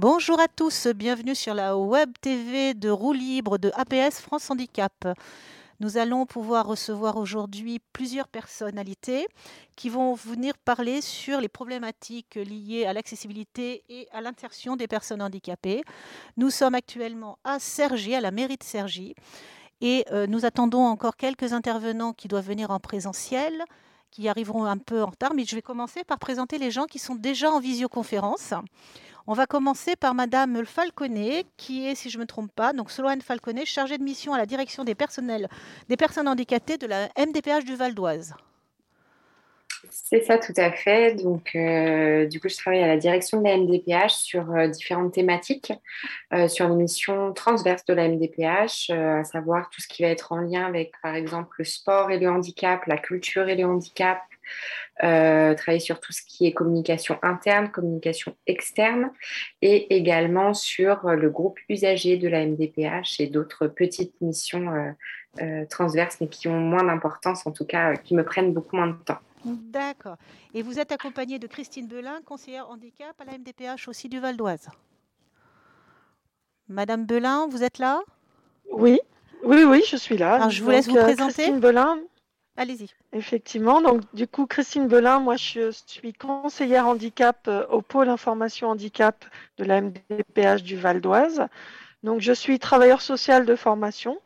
Bonjour à tous, bienvenue sur la web TV de Roue Libre de APS France Handicap. Nous allons pouvoir recevoir aujourd'hui plusieurs personnalités qui vont venir parler sur les problématiques liées à l'accessibilité et à l'insertion des personnes handicapées. Nous sommes actuellement à Cergy, à la mairie de Cergy, et euh, nous attendons encore quelques intervenants qui doivent venir en présentiel, qui arriveront un peu en retard, mais je vais commencer par présenter les gens qui sont déjà en visioconférence. On va commencer par Madame Falconet, qui est, si je ne me trompe pas, donc Solane Falconet, chargée de mission à la direction des personnels des personnes handicapées de la MDPH du Val d'Oise. C'est ça, tout à fait. Donc, euh, du coup, je travaille à la direction de la MDPH sur euh, différentes thématiques, euh, sur les missions transverses de la MDPH, à savoir tout ce qui va être en lien avec, par exemple, le sport et le handicap, la culture et le handicap, travailler sur tout ce qui est communication interne, communication externe, et également sur le groupe usager de la MDPH et d'autres petites missions transverses, mais qui ont moins d'importance, en tout cas, qui me prennent beaucoup moins de temps. D'accord. Et vous êtes accompagnée de Christine Belin, conseillère handicap à la MDPH aussi du Val d'Oise. Madame Belin, vous êtes là? Oui, oui, oui, je suis là. Alors, je vous laisse vous euh, présenter. Christine Belin. Allez-y. Effectivement. Donc, du coup, Christine Belin, moi, je suis conseillère handicap euh, au pôle information handicap de la MDPH du Val d'Oise. Donc, je suis travailleur social de formation.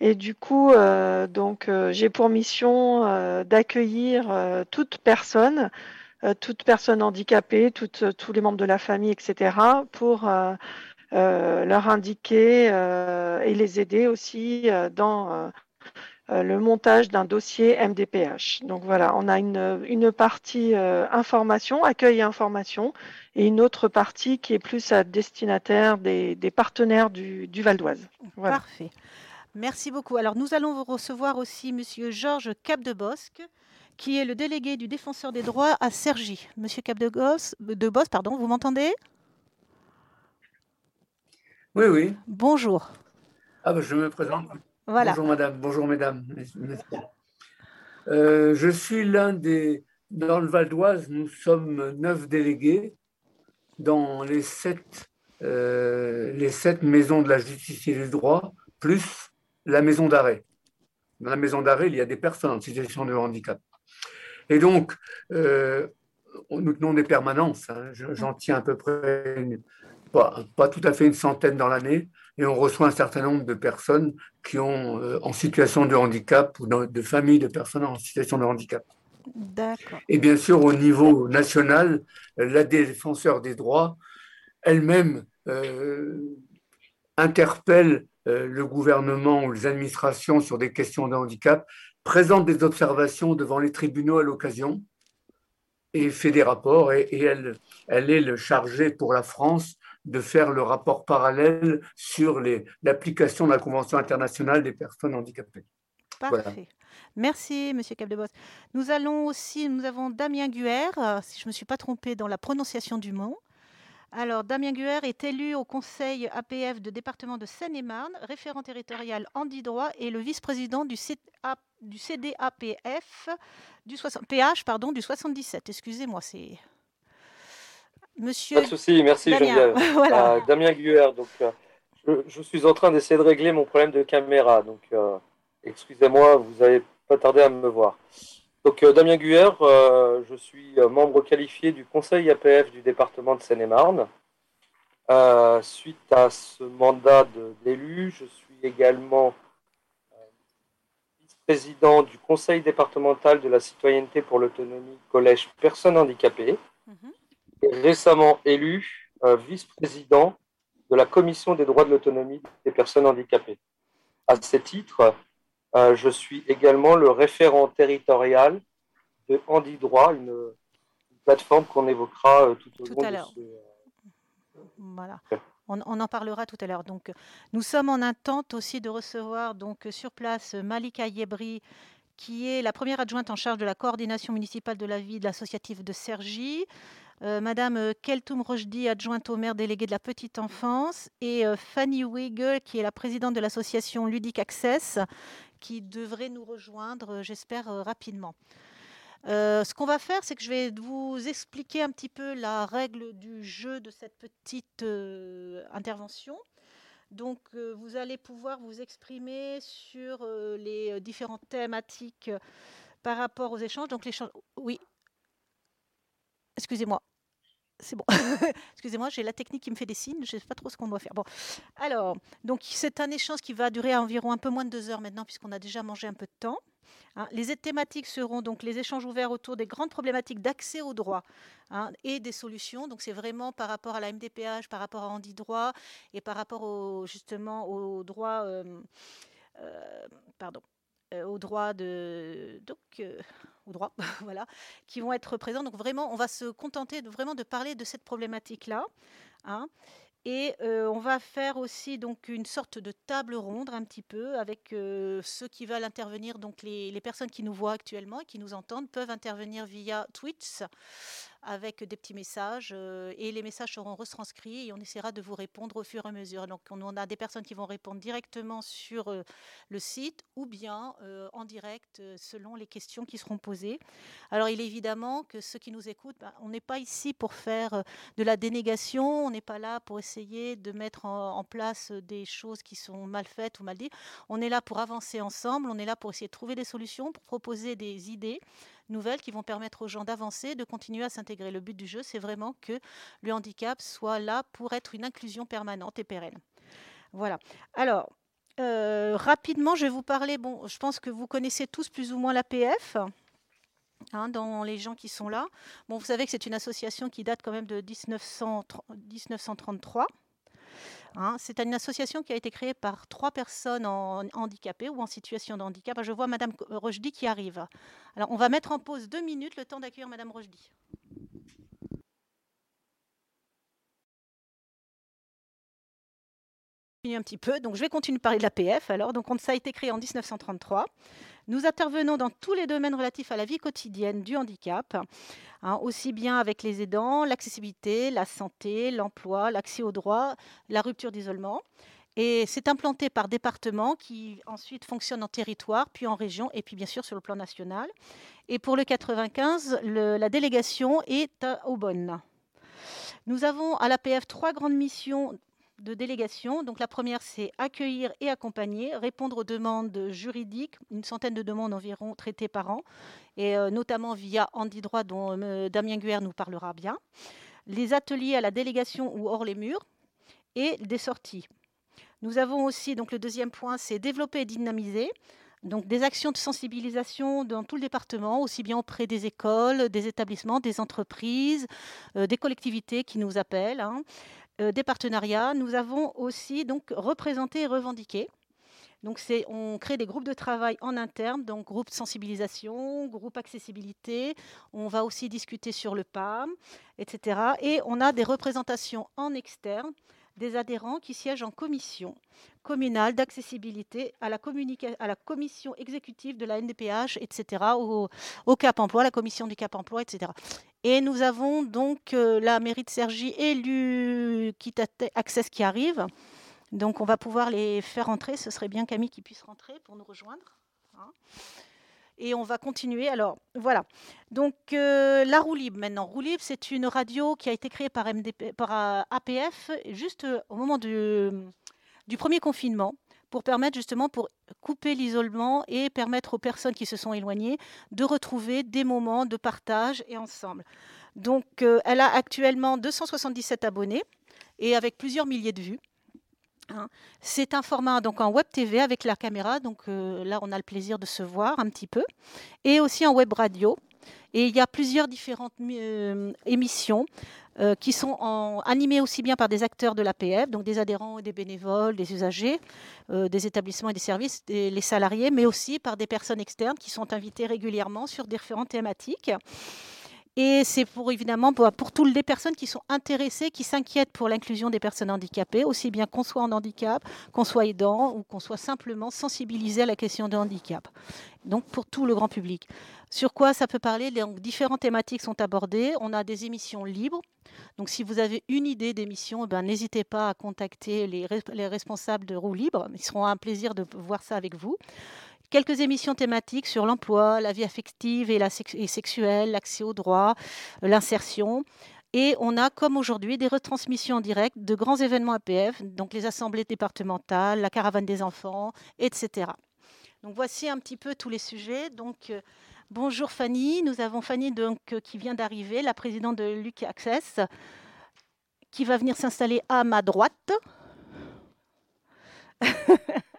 Et du coup, euh, donc, euh, j'ai pour mission euh, d'accueillir toute personne, toute personne handicapée, tous les membres de la famille, etc., pour leur indiquer et les aider aussi dans le montage d'un dossier MDPH. Donc voilà, on a une, partie information, accueil et information, et une autre partie qui est plus à destinataire des, partenaires du, Val d'Oise. Parfait. Merci beaucoup. Alors, nous allons recevoir aussi Monsieur Georges Capdebosque, qui est le délégué du défenseur des droits à Cergy. Monsieur Capdebosque, de pardon, vous m'entendez? Oui, oui. Bonjour. Ah ben, je me présente. Voilà. Bonjour madame, bonjour mesdames. Euh, je suis l'un des... Dans le Val d'Oise, nous sommes neuf délégués dans les sept, euh, les sept maisons de la justice et du droit, plus la maison d'arrêt. Dans la maison d'arrêt, il y a des personnes en situation de handicap. Et donc, euh, nous tenons des permanences. Hein. J'en tiens à peu près, pas, tout à fait une centaine dans l'année. Et on reçoit un certain nombre de personnes qui ont euh, en situation de handicap ou de, familles de personnes en situation de handicap. Et bien sûr, au niveau national, la défenseur des droits elle-même euh, interpelle le gouvernement ou les administrations sur des questions de handicap, présente des observations devant les tribunaux à l'occasion et fait des rapports. Et, elle, elle est le chargée pour la France de faire le rapport parallèle sur l'application de la Convention internationale des personnes handicapées. Parfait. Merci, Monsieur Capdebos. Nous allons aussi, nous avons Damien Guer, si je ne me suis pas trompée dans la prononciation du mot. Alors, Damien Guer est élu au conseil APF de département de Seine-et-Marne, référent territorial droit et le vice-président du, CDAPF du PH pardon, du 77. Excusez-moi, c'est. Monsieur. Pas de souci, merci Damien. voilà. Uh, Damien Guer, donc euh, je, suis en train d'essayer de régler mon problème de caméra, donc euh, excusez-moi, vous n'avez pas tardé à me voir. Donc, euh, Damien Guer, euh, je suis euh, membre qualifié du conseil APF du département de Seine-et-Marne. suite à ce mandat d'élu, je suis également vice-président du conseil départemental de la citoyenneté pour l'autonomie collège personnes handicapées. Mhm. Et récemment élu vice-président de la commission des droits de l'autonomie des personnes handicapées. À ce titre, je suis également le référent territorial de Handi Droit, une, plateforme qu'on évoquera euh, tout au long de ce... Euh, voilà. On, en parlera tout à l'heure. Donc, nous sommes en attente aussi de recevoir donc sur place Malika Yebri, qui est la première adjointe en charge de la coordination municipale de la vie de l'associative de Cergy. Madame Keltoum Rojdi, adjointe au maire délégué de la petite enfance, et Fanny Weigel, qui est la présidente de l'association Ludic Access, qui devrait nous rejoindre, j'espère, rapidement. ce qu'on va faire, c'est que je vais vous expliquer un petit peu la règle du jeu de cette petite intervention. Donc, vous allez pouvoir vous exprimer sur les différentes thématiques par rapport aux échanges. Donc, l'échange. Oui. Excusez-moi. C'est bon. Excusez-moi, j'ai la technique qui me fait des signes. Je ne sais pas trop ce qu'on doit faire. Bon, alors, donc c'est un échange qui va durer environ un peu moins de deux heures maintenant, puisqu'on a déjà mangé un peu de temps. Hein. les thématiques seront donc les échanges ouverts autour des grandes problématiques d'accès au droit hein, et des solutions. Donc c'est vraiment par rapport à la MDPH, par rapport à Andy Droit et par rapport au, justement au droit, euh, euh, pardon, euh, au droit de donc droit, voilà, qui vont être présents. Donc vraiment, on va se contenter de, vraiment de parler de cette problématique-là. Hein. Et on va faire aussi donc une sorte de table ronde un petit peu avec ceux qui veulent intervenir. Donc les, les, personnes qui nous voient actuellement et qui nous entendent peuvent intervenir via Twitch avec des petits messages et les messages seront retranscrits et on essaiera de vous répondre au fur et à mesure. Donc on a des personnes qui vont répondre directement sur le site ou bien en direct selon les questions qui seront posées. Alors il est évidemment que ceux qui nous écoutent, ben, on n'est pas ici pour faire de la dénégation, on n'est pas là pour essayer de mettre en, place des choses qui sont mal faites ou mal dites. On est là pour avancer ensemble, on est là pour essayer de trouver des solutions, pour proposer des idées nouvelles qui vont permettre aux gens d'avancer, de continuer à s'intégrer. Le but du jeu, c'est vraiment que le handicap soit là pour être une inclusion permanente et pérenne. Voilà. Alors, euh, rapidement, je vais vous parler. Bon, je pense que vous connaissez tous plus ou moins l'APF. Hein, dans les gens qui sont là. Vous savez que c'est une association qui date quand même de 1933. Hein. c'est une association qui a été créée par trois personnes handicapées ou en situation de handicap. Je vois Madame Rochdy qui arrive. Alors, on va mettre en pause deux minutes le temps d'accueillir Madame Rochdy. un petit peu. Donc, je vais continuer de parler de l'APF. Alors, donc, ça a été créé en 1933. Nous intervenons dans tous les domaines relatifs à la vie quotidienne du handicap, hein, aussi bien avec les aidants, l'accessibilité, la santé, l'emploi, l'accès aux droits, la rupture d'isolement. Et c'est implanté par département qui ensuite fonctionne en territoire, puis en région, et puis bien sûr sur le plan national. Et pour le 95, la délégation est à Aubonne. Nous avons à l'APF trois grandes missions de délégation. Donc la première, c'est accueillir et accompagner, répondre aux demandes juridiques, une centaine de demandes environ traitées par an, et euh, notamment via Andy Droit, dont euh, Damien Guer nous parlera bien. Les ateliers à la délégation ou hors les murs, et des sorties. Nous avons aussi, donc le deuxième point, c'est développer et dynamiser. Donc des actions de sensibilisation dans tout le département, aussi bien auprès des écoles, des établissements, des entreprises, euh, des collectivités qui nous appellent. Hein. Euh, des partenariats. Nous avons aussi donc représenté et revendiqué. Donc, on crée des groupes de travail en interne, donc groupe sensibilisation, groupe accessibilité. On va aussi discuter sur le PAM, etc. Et on a des représentations en externe des adhérents qui siègent en commission communale d'accessibilité à, la commission exécutive de la NDPH, etc., au, Cap Emploi, la commission du Cap Emploi, etc. Et nous avons donc euh, la mairie de Cergy et Access qui arrive. Donc on va pouvoir les faire entrer. Ce serait bien Camille qui puisse rentrer pour nous rejoindre. Hein et on va continuer. Alors voilà. Donc euh, la roue libre maintenant. Roue libre, c'est une radio qui a été créée par, par euh, APF juste euh, au moment du, du premier confinement pour permettre justement pour couper l'isolement et permettre aux personnes qui se sont éloignées de retrouver des moments de partage et ensemble. Donc elle a actuellement 277 abonnés et avec plusieurs milliers de vues. Hein. C'est un format donc en web TV avec la caméra, donc euh, là on a le plaisir de se voir un petit peu, et aussi en web radio. Et il y a plusieurs différentes euh, émissions euh, qui sont animées aussi bien par des acteurs de l'APF, donc des adhérents des bénévoles, des usagers, des établissements et des services, les salariés, mais aussi par des personnes externes qui sont invitées régulièrement sur différentes thématiques. Et c'est pour évidemment pour, toutes les personnes qui sont intéressées, qui s'inquiètent pour l'inclusion des personnes handicapées, aussi bien qu'on soit en handicap, qu'on soit aidant ou qu'on soit simplement sensibilisé à la question de handicap. Donc pour tout le grand public. Sur quoi ça peut parler? Différentes thématiques sont abordées. On a des émissions libres. Donc si vous avez une idée d'émission, eh ben, n'hésitez pas à contacter les, les responsables de Roue Libre. Ils seront un plaisir de voir ça avec vous quelques émissions thématiques sur l'emploi, la vie affective et, la sexuelle, l'accès aux droits, l'insertion. Et on a, comme aujourd'hui, des retransmissions en direct de grands événements APF, donc les assemblées départementales, la caravane des enfants, etc. Donc voici un petit peu tous les sujets. Donc euh, bonjour Fanny, nous avons Fanny donc, euh, qui vient d'arriver, la présidente de Luc Access, qui va venir s'installer à ma droite.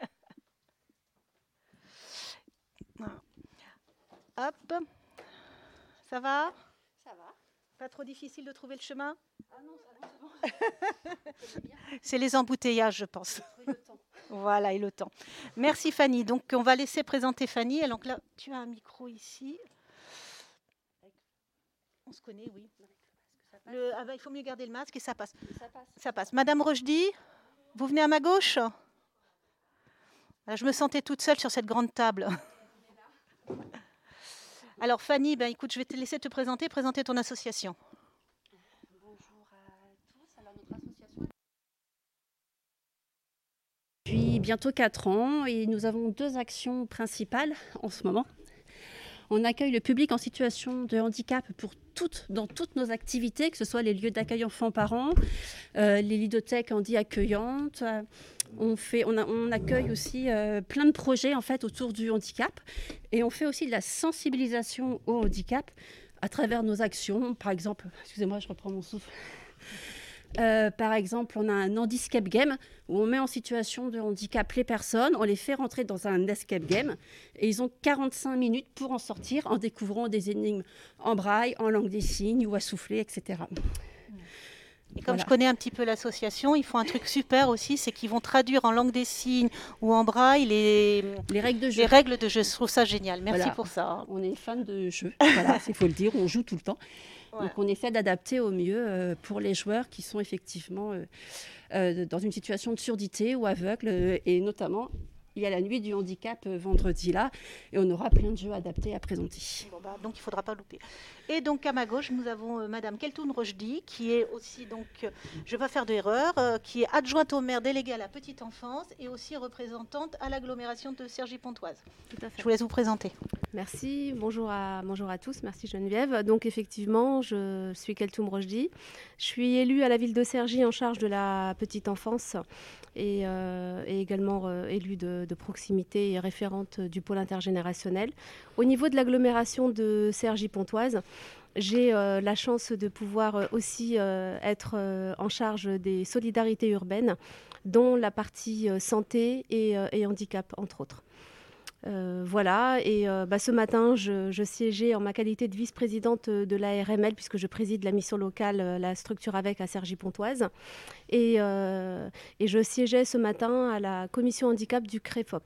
Hop, ça va? Pas trop difficile de trouver le chemin? Ah non, c'est bon. c'est les embouteillages, je pense. le temps. Voilà, et le temps. Merci Fanny. Donc, on va laisser présenter Fanny. Alors là, tu as un micro ici. On se connaît, oui. ah bah, il faut mieux garder le masque et ça passe. Ça passe. Ça passe. Madame Rochdy, vous venez à ma gauche? Je me sentais toute seule sur cette grande table. Alors Fanny, ben, écoute, je vais te laisser te présenter, présenter ton association. Bonjour à tous. Alors notre association depuis bientôt 4 ans et nous avons deux actions principales en ce moment. On accueille le public en situation de handicap pour toutes, dans toutes nos activités, que ce soit les lieux d'accueil enfants-parents, euh, les ludothèques handi accueillantes, on, accueille aussi euh, plein de projets en fait autour du handicap et on fait aussi de la sensibilisation au handicap à travers nos actions. Par exemple, excusez-moi, je reprends mon souffle. Euh, par exemple, on a un handicap game où on met en situation de handicap les personnes, on les fait rentrer dans un escape game et ils ont 45 minutes pour en sortir en découvrant des énigmes en braille, en langue des signes ou à souffler, etc. Et comme je connais un petit peu l'association, ils font un truc super aussi, c'est qu'ils vont traduire en langue des signes ou en braille les, les règles de jeu. Les règles de jeu. Je trouve ça génial. Merci pour ça. On est fan de jeu. voilà, il faut le dire. On joue tout le temps. Donc on essaie d'adapter au mieux euh, pour les joueurs qui sont effectivement euh, euh, dans une situation de surdité ou aveugles et notamment il y a la nuit du handicap euh, vendredi là, et on aura plein de jeux adaptés à présenter. Bah, donc il ne faudra pas louper. Et donc à ma gauche, nous avons euh, Madame Keltoun Rochdi, qui est aussi, donc, euh, je ne vais pas faire d'erreur, qui est adjointe au maire déléguée à la petite enfance et aussi représentante à l'agglomération de Cergy-Pontoise. Je vous laisse vous présenter. Merci, bonjour à, bonjour à tous, merci Geneviève. Donc effectivement, je suis Keltoum Rochdi. Je suis élue à la ville de Cergy en charge de la petite enfance et, euh, également euh, élue de, proximité et référente du pôle intergénérationnel. Au niveau de l'agglomération de Cergy-Pontoise, j'ai euh, la chance de pouvoir aussi être en charge des solidarités urbaines, dont la partie santé et handicap, entre autres. Euh, voilà, et euh, bah, ce matin, je, siégeais en ma qualité de vice-présidente de la RML, puisque je préside la mission locale, euh, la structure avec à Cergy-Pontoise. Et, et, je siégeais ce matin à la commission handicap du CREFOP.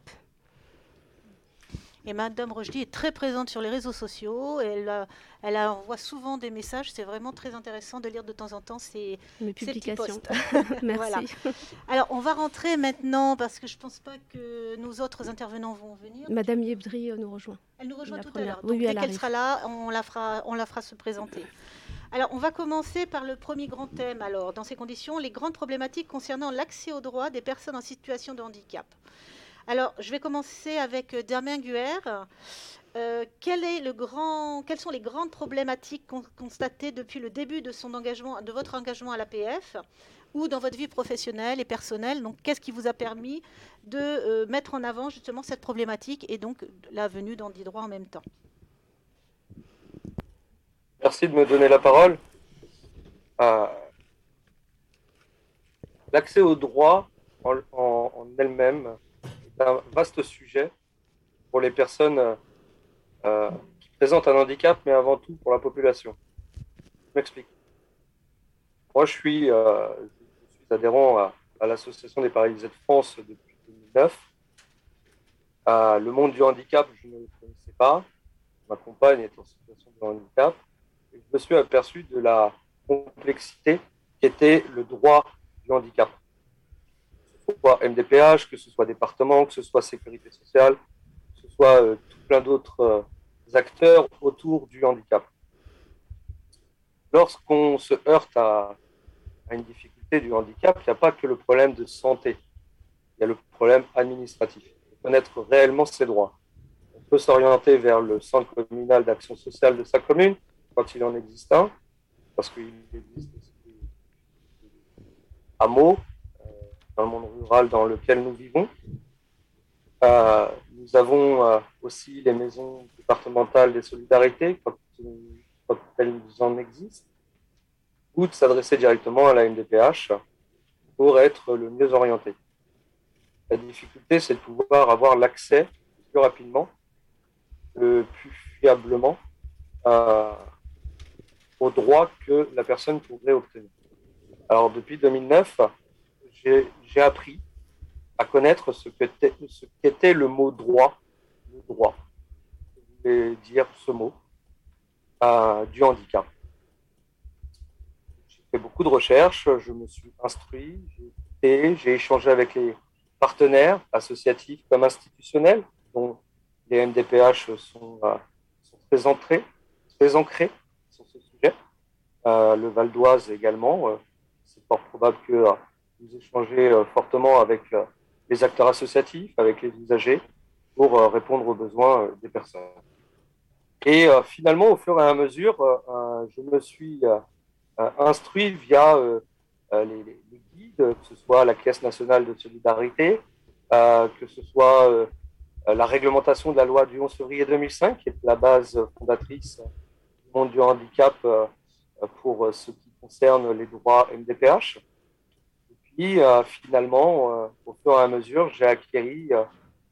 Et Madame Rochdy est très présente sur les réseaux sociaux. Elle, euh, elle envoie souvent des messages. C'est vraiment très intéressant de lire de temps en temps ces, Mes publications. Merci. Alors, on va rentrer maintenant parce que je ne pense pas que nos autres intervenants vont venir. Madame Yebdri euh, nous rejoint. Elle nous rejoint tout à l'heure. Dès qu'elle sera là, on la, fera, on la fera se présenter. Alors, on va commencer par le premier grand thème. Alors, dans ces conditions, les grandes problématiques concernant l'accès aux droits des personnes en situation de handicap. Alors, je vais commencer avec euh, Damien Guer. Euh, quelles sont les grandes problématiques constatées depuis le début de, votre engagement à l'APF ou dans votre vie professionnelle et personnelle? Donc, qu'est-ce qui vous a permis de euh, mettre en avant justement cette problématique et donc la venue d'Andy Droit en même temps? Merci de me donner la parole. L'accès au droit en elle-même un vaste sujet pour les personnes euh, qui présentent un handicap, mais avant tout pour la population. Je m'explique. Moi, je suis, euh, adhérent à, l'Association des paralysés de France depuis 2009. le monde du handicap, je ne le connaissais pas. Ma compagne est en situation de handicap. Et je me suis aperçu de la complexité qui était le droit du handicap soit MDPH, que ce soit département, que ce soit sécurité sociale, que ce soit euh, tout plein d'autres euh, acteurs autour du handicap. Lorsqu'on se heurte à, une difficulté du handicap, il n'y a pas que le problème de santé, il y a le problème administratif, connaître réellement ses droits. peut s'orienter vers le centre communal d'action sociale de sa commune, quand il en existe un, parce qu'il existe des hameaux euh, dans le monde rural dans lequel nous vivons. Euh, nous avons euh, aussi les maisons départementales des solidarités, quand, elles en existent, ou de s'adresser directement à la MDPH pour être le mieux orienté. La difficulté, c'est de pouvoir avoir l'accès plus rapidement, le plus fiablement euh, aux droits que la personne pourrait obtenir. Alors, depuis 2009, j'ai appris à connaître ce qu'était le mot droit, le droit. Je voulais dire ce mot euh, du handicap. J'ai fait beaucoup de recherches, je me suis instruit, j'ai échangé avec les partenaires associatifs comme institutionnels, dont les MDPH sont, euh, sont très, ancrés sur ce sujet. Euh, le Val d'Oise également. Euh, c'est fort probable que vous échangez fortement avec les acteurs associatifs, avec les usagers, pour répondre aux besoins des personnes. Et finalement, au fur et à mesure, je me suis instruit via les, guides, que ce soit la Caisse nationale de solidarité, que ce soit euh, la réglementation de la loi du 11 février 2005, qui est la base fondatrice du monde du handicap euh, pour ce qui concerne les droits MDPH. Puis, euh, finalement, au fur et à mesure, j'ai acquis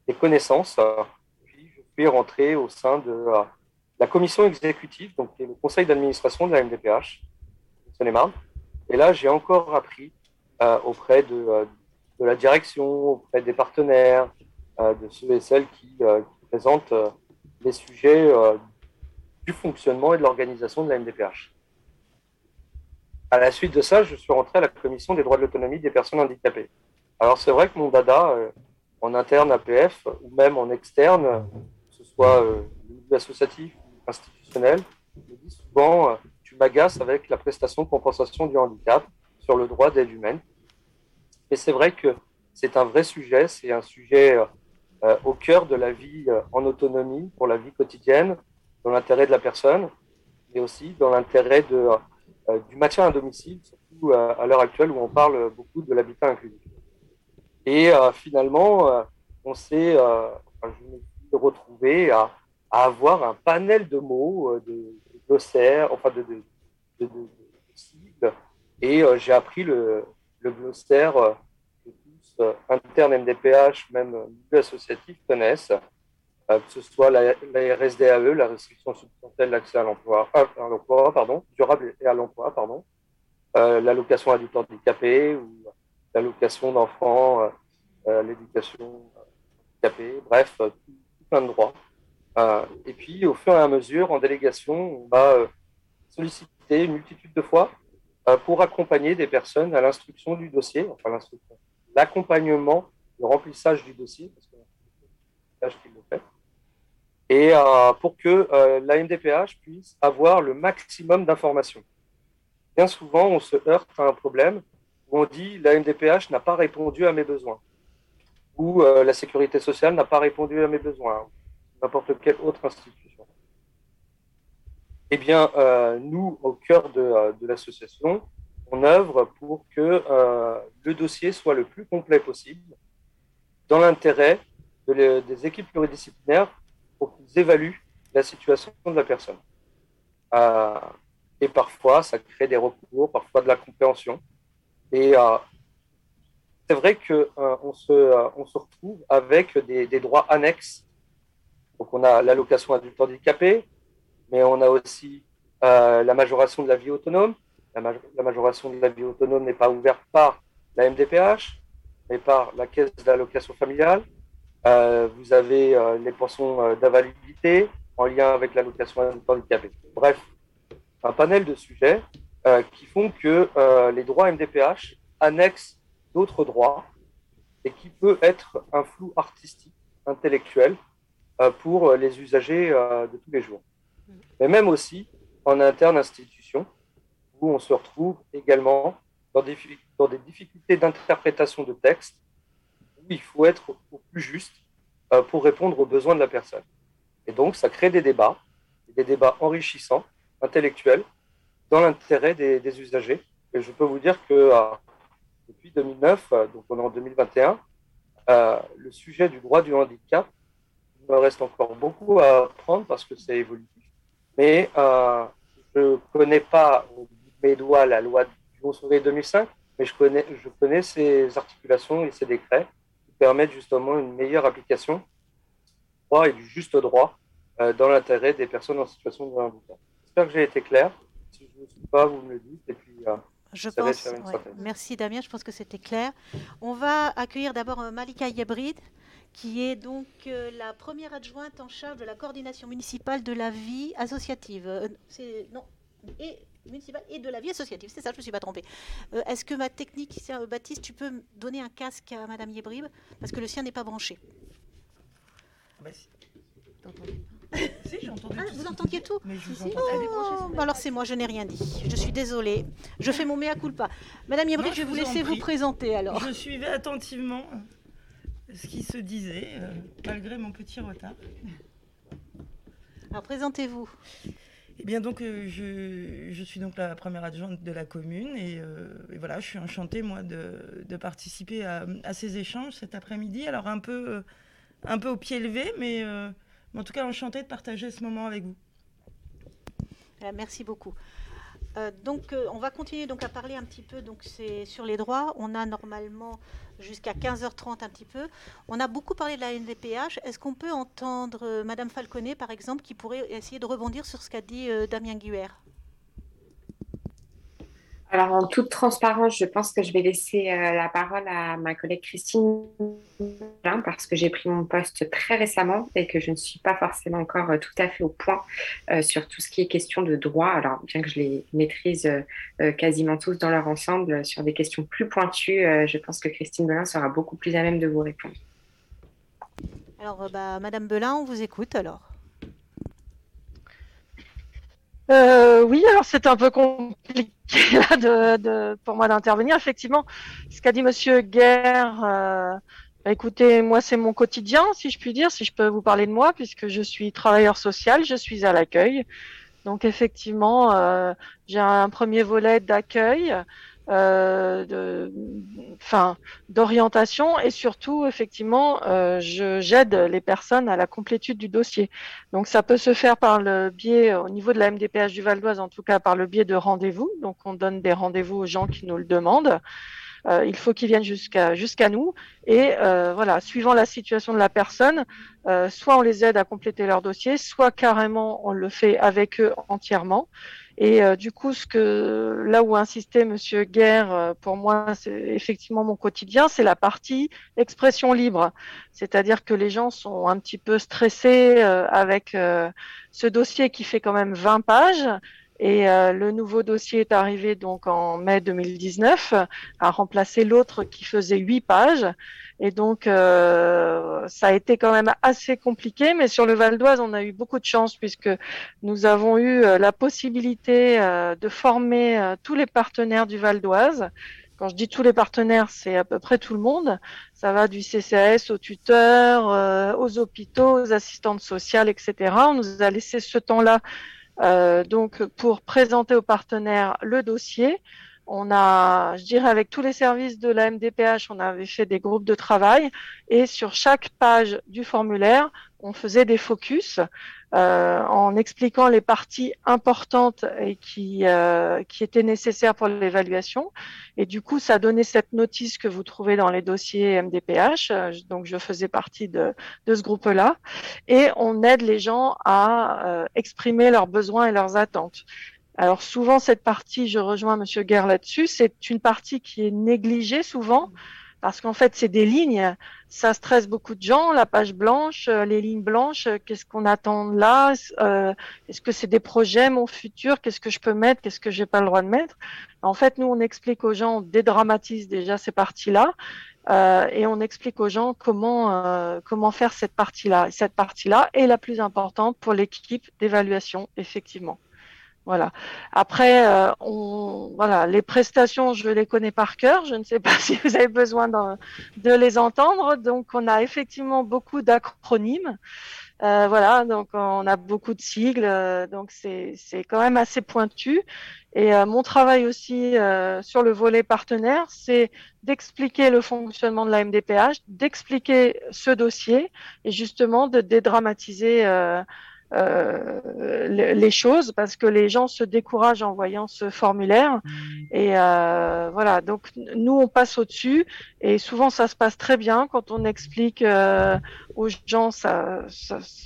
des connaissances. Puis, je suis rentré au sein de la commission exécutive, donc qui le conseil d'administration de la MDPH, Et là, j'ai encore appris auprès de, la direction, auprès des partenaires, euh, de ceux et celles qui, euh, présentent euh, les sujets du fonctionnement et de l'organisation de la MDPH. À la suite de ça, je suis rentré à la commission des droits de l'autonomie des personnes handicapées. Alors c'est vrai que mon dada, en interne APF ou même en externe, que ce soit milieu associatif ou institutionnel, me dit souvent tu m'agaces avec la prestation de compensation du handicap sur le droit d'aide humaine. Et c'est vrai que c'est un vrai sujet, c'est un sujet euh, au cœur de la vie euh, en autonomie pour la vie quotidienne, dans l'intérêt de la personne, mais aussi dans l'intérêt de, euh, du maintien à domicile, surtout à l'heure actuelle où on parle beaucoup de l'habitat inclusif. Et finalement, on s'est, enfin, je me suis retrouvé à, à, avoir un panel de mots, de, de glossaires, enfin de, de, de, de cibles, et j'ai appris le, le glossaire euh, interne MDPH, même milieu associatif, connaissent, euh, que ce soit la, RSDAE, la restriction substantielle d'accès à l'emploi, à l'emploi, pardon, durable et à l'emploi, pardon, euh, l'allocation adulte handicapé ou l'allocation d'enfants, l'éducation handicapée, bref, tout, plein de droits. et puis, au fur et à mesure, en délégation, on va solliciter une multitude de fois pour accompagner des personnes à l'instruction du dossier, enfin l'instruction, l'accompagnement, le remplissage du dossier, parce que c'est le fait, et euh, pour que euh, la MDPH puisse avoir le maximum d'informations. Bien souvent, on se heurte à un problème où on dit la MDPH n'a pas répondu à mes besoins, ou euh, la sécurité sociale n'a pas répondu à mes besoins, n'importe quelle autre institution. Eh bien, nous, au cœur de, l'association, on œuvre pour que le dossier soit le plus complet possible dans l'intérêt des équipes pluridisciplinaires pour qu'ils la situation de la personne. Euh, et parfois, ça crée des recours, parfois de la compréhension. Et euh, c'est vrai qu'on se, on se retrouve avec des, droits annexes. Donc, on a l'allocation adulte handicapé, mais on a aussi la majoration de la vie autonome, la, majoration de la vie autonome n'est pas ouverte par la MDPH, mais par la caisse d'allocation familiale. Euh, vous avez euh, les pensions euh, d'invalidité en lien avec l'allocation handicapé. Bref, un panel de sujets qui font que les droits MDPH annexent d'autres droits et qui peut être un flou artistique, intellectuel pour les usagers de tous les jours. Mais même aussi en interne institution, où on se retrouve également dans des, difficultés d'interprétation de texte, où il faut être au plus juste euh, pour répondre aux besoins de la personne. Et donc, ça crée des débats, des débats enrichissants, intellectuels, dans l'intérêt des, usagers. Et je peux vous dire que euh, depuis 2009, donc on est en 2021, le sujet du droit du handicap il me reste encore beaucoup à apprendre parce que c'est évolutif. Mais je ne connais pas mes doigts la loi du 11 février 2005, mais je connais, je connais ces articulations et ces décrets qui permettent justement une meilleure application du droit et du juste droit euh, dans l'intérêt des personnes en situation de handicap. J'espère que j'ai été clair. Si je ne suis pas, vous me le dites. Et puis, euh, je pense, Merci Damien, je pense que c'était clair. On va accueillir d'abord euh, Malika Yebrid, qui est donc la première adjointe en charge de la coordination municipale de la vie associative. non, et municipale et de la vie associative. C'est ça, je ne me suis pas trompée. Euh, est-ce que ma technique, euh, Baptiste, tu peux donner un casque à Madame Yebrib Parce que le sien n'est pas branché. Bah, si. j'ai entendu ah, Vous entendiez tout? oh, Alors c'est moi, je n'ai rien dit. Je suis désolée. Je fais mon mea culpa. Madame Yebrib, je vais vous, laisser vous présenter alors. Je suivais attentivement ce qui se disait, euh, malgré mon petit retard. Alors présentez-vous. Eh bien, donc, euh, je, suis donc la première adjointe de la commune euh, et, voilà, je suis enchantée, moi, de, participer à, ces échanges cet après-midi. Alors, un peu, euh, un peu au pied levé, mais, en tout cas, enchantée de partager ce moment avec vous. Merci beaucoup. Euh, donc, euh, on va continuer donc à parler un petit peu. Donc, sur les droits. On a normalement jusqu'à 15h30 un petit peu. On a beaucoup parlé de la NDPH. Est-ce qu'on peut entendre euh, Madame Falconet, par exemple, qui pourrait essayer de rebondir sur ce qu'a dit Damien Guer alors, en toute transparence, je pense que je vais laisser euh, la parole à ma collègue Christine parce que j'ai pris mon poste très récemment et que je ne suis pas forcément encore euh, tout à fait au point euh, sur tout ce qui est question de droit. Alors, bien que je les maîtrise quasiment tous dans leur ensemble, sur des questions plus pointues, je pense que Christine Belin sera beaucoup plus à même de vous répondre. Alors, bah, Madame Belin, on vous écoute alors. Euh, oui, alors c'est un peu compliqué pour moi d'intervenir. Effectivement, ce qu'a dit Monsieur Guerre, euh, bah, écoutez, moi c'est mon quotidien, si je puis dire, si je peux vous parler de moi, puisque je suis travailleur social, je suis à l'accueil. Donc effectivement, euh, j'ai un premier volet d'accueil enfin, d'orientation et surtout, effectivement, euh, j'aide les personnes à la complétude du dossier. Donc, ça peut se faire par le biais, au niveau de la MDPH du Val d'Oise, en tout cas par le biais de rendez-vous. Donc, on donne des rendez-vous aux gens qui nous le demandent. Euh, il faut qu'ils viennent jusqu'à jusqu'à nous et euh, voilà, suivant la situation de la personne, euh, soit on les aide à compléter leur dossier, soit carrément on le fait avec eux entièrement. Et euh, du coup, ce que là où insistait Monsieur Guerre, euh, pour moi, c'est effectivement mon quotidien, c'est la partie expression libre. C'est-à-dire que les gens sont un petit peu stressés euh, avec ce dossier qui fait quand même 20 pages. Et le nouveau dossier est arrivé donc en mai 2019, à remplacer l'autre qui faisait 8 pages. Et donc, euh, ça a été quand même assez compliqué, mais sur le Val d'Oise, on a eu beaucoup de chance puisque nous avons eu euh, la possibilité euh, de former tous les partenaires du Val d'Oise. Quand je dis tous les partenaires, c'est à peu près tout le monde. Ça va du CCAS aux tuteurs, aux hôpitaux, aux assistantes sociales, etc. On nous a laissé ce temps-là donc pour présenter aux partenaires le dossier on a, je dirais, avec tous les services de la MDPH, on avait fait des groupes de travail et sur chaque page du formulaire, on faisait des focus euh, en expliquant les parties importantes et qui, euh, qui étaient nécessaires pour l'évaluation. Et du coup, ça donnait cette notice que vous trouvez dans les dossiers MDPH. Donc, je faisais partie de, de ce groupe-là. Et on aide les gens à euh, exprimer leurs besoins et leurs attentes. Alors souvent, cette partie, je rejoins Monsieur Guerre là-dessus, c'est une partie qui est négligée souvent parce qu'en fait, c'est des lignes. Ça stresse beaucoup de gens. La page blanche, euh, les lignes blanches, euh, qu'est-ce qu'on attend là? Euh, Est-ce que c'est des projets, mon futur? Qu'est-ce que je peux mettre? Qu'est-ce que j'ai pas le droit de mettre? En fait, nous, on explique aux gens, on dédramatise déjà ces parties-là. et on explique aux gens comment comment faire cette partie-là. Cette partie-là est la plus importante pour l'équipe d'évaluation, effectivement. Voilà. Après, euh, on, voilà, les prestations, je les connais par cœur. Je ne sais pas si vous avez besoin de, les entendre. Donc, on a effectivement beaucoup d'acronymes. Euh, voilà, donc on a beaucoup de sigles, euh, donc c'est quand même assez pointu. Et euh, mon travail aussi sur le volet partenaire, c'est d'expliquer le fonctionnement de la MDPH, d'expliquer ce dossier et justement de dédramatiser euh, les choses parce que les gens se découragent en voyant ce formulaire. Mmh. Et euh, voilà, donc nous, on passe au-dessus et souvent ça se passe très bien quand on explique euh, aux gens, ça,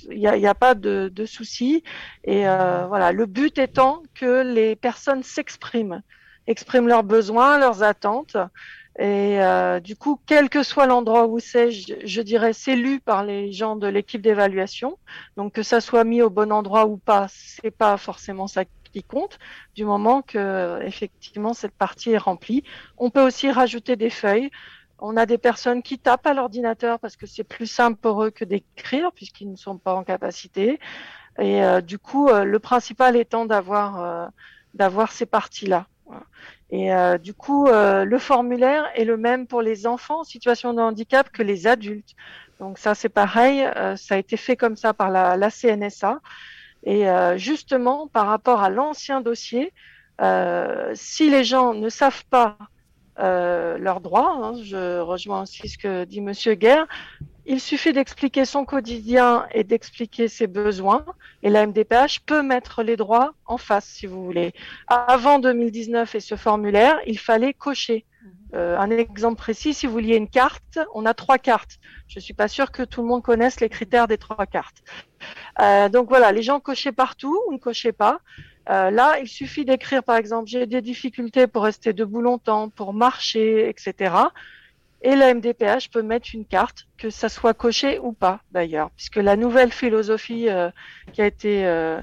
il n'y a, y a, pas de, de soucis. Et euh, voilà, le but étant que les personnes s'expriment, expriment leurs besoins, leurs attentes. Et euh, du coup, quel que soit l'endroit où c'est, je, dirais, c'est lu par les gens de l'équipe d'évaluation. Donc que ça soit mis au bon endroit ou pas, c'est pas forcément ça qui compte. Du moment que effectivement cette partie est remplie, on peut aussi rajouter des feuilles. On a des personnes qui tapent à l'ordinateur parce que c'est plus simple pour eux que d'écrire puisqu'ils ne sont pas en capacité. Et euh, du coup, euh, le principal étant d'avoir euh, d'avoir ces parties-là. Et euh, du coup, euh, le formulaire est le même pour les enfants en situation de handicap que les adultes. Donc ça, c'est pareil, euh, ça a été fait comme ça par la, CNSA. Et justement, par rapport à l'ancien dossier, si les gens ne savent pas leurs droits, hein, je rejoins aussi ce que dit Monsieur Guerre, il suffit d'expliquer son quotidien et d'expliquer ses besoins. Et la MDPH peut mettre les droits en face, si vous voulez. Avant 2019 et ce formulaire, il fallait cocher. Euh, un exemple précis, si vous vouliez une carte, on a trois cartes. Je suis pas sûre que tout le monde connaisse les critères des trois cartes. Euh, donc voilà, les gens cochaient partout ou ne cochaient pas. Euh, là, il suffit d'écrire, par exemple, j'ai des difficultés pour rester debout longtemps, pour marcher, etc. Et la MDPH peut mettre une carte, que ça soit coché ou pas d'ailleurs, puisque la nouvelle philosophie euh, qui a été, euh,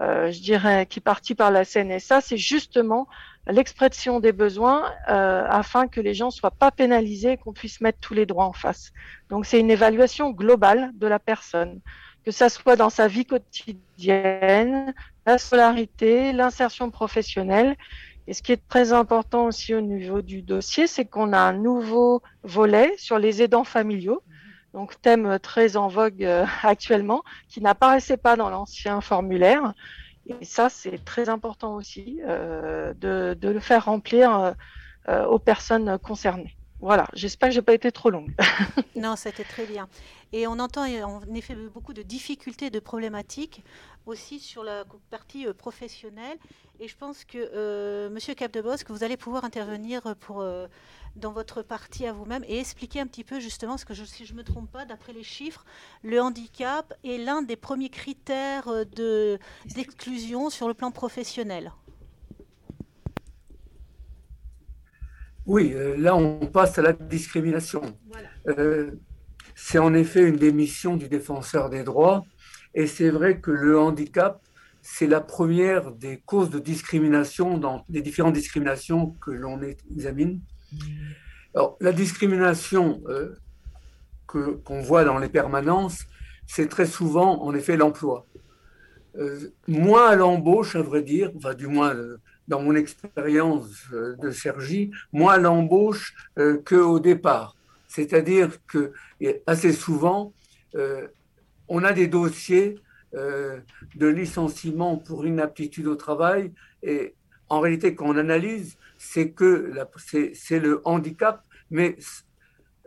euh, je dirais, qui est partie par la CNSA, c'est justement l'expression des besoins afin que les gens soient pas pénalisés, qu'on puisse mettre tous les droits en face. Donc c'est une évaluation globale de la personne, que ça soit dans sa vie quotidienne, la scolarité, l'insertion professionnelle et ce qui est très important aussi au niveau du dossier, c'est qu'on a un nouveau volet sur les aidants familiaux, donc thème très en vogue euh, actuellement, qui n'apparaissait pas dans l'ancien formulaire. Et ça, c'est très important aussi euh, de, le faire remplir euh, aux personnes concernées. Voilà, j'espère que je n'ai pas été trop longue. non, c'était très bien. Et on entend en effet beaucoup de difficultés, de problématiques aussi sur la partie professionnelle. Et je pense que, euh, Monsieur Capdebosque, vous allez pouvoir intervenir pour, euh, dans votre partie à vous-même et expliquer un petit peu justement, ce que je, si je ne me trompe pas, d'après les chiffres, le handicap est l'un des premiers critères de, d'exclusion sur le plan professionnel. Oui, euh, là on passe à la discrimination. Euh, c'est en effet une des missions du défenseur des droits et c'est vrai que le handicap c'est la première des causes de discrimination dans les différentes discriminations que l'on examine. Alors, la discrimination euh, que, qu'on voit dans les permanences, c'est très souvent, en effet, l'emploi. Euh, moins à l'embauche, à vrai dire, enfin, du moins dans mon expérience de Sergi, moins l'embauche qu'au départ. C'est-à-dire que assez souvent, on a des dossiers euh, de licenciement pour inaptitude au travail. Et en réalité, quand on analyse, c'est que c'est le handicap, mais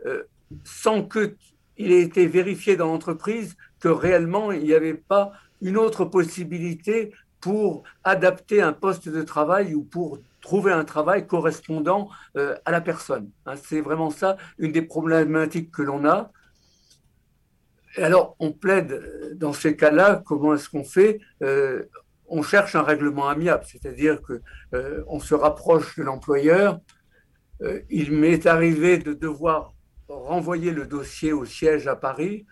euh, sans qu'il ait été vérifié dans l'entreprise que réellement il n'y avait pas une autre possibilité pour adapter un poste de travail ou pour trouver un travail correspondant euh, à la personne. Hein, c'est vraiment ça une des problématiques que l'on a alors, on plaide dans ces cas-là, comment est-ce qu'on fait euh, On cherche un règlement amiable, c'est-à-dire que euh, on se rapproche de l'employeur. Euh, il m'est arrivé de devoir renvoyer le dossier au siège à Paris,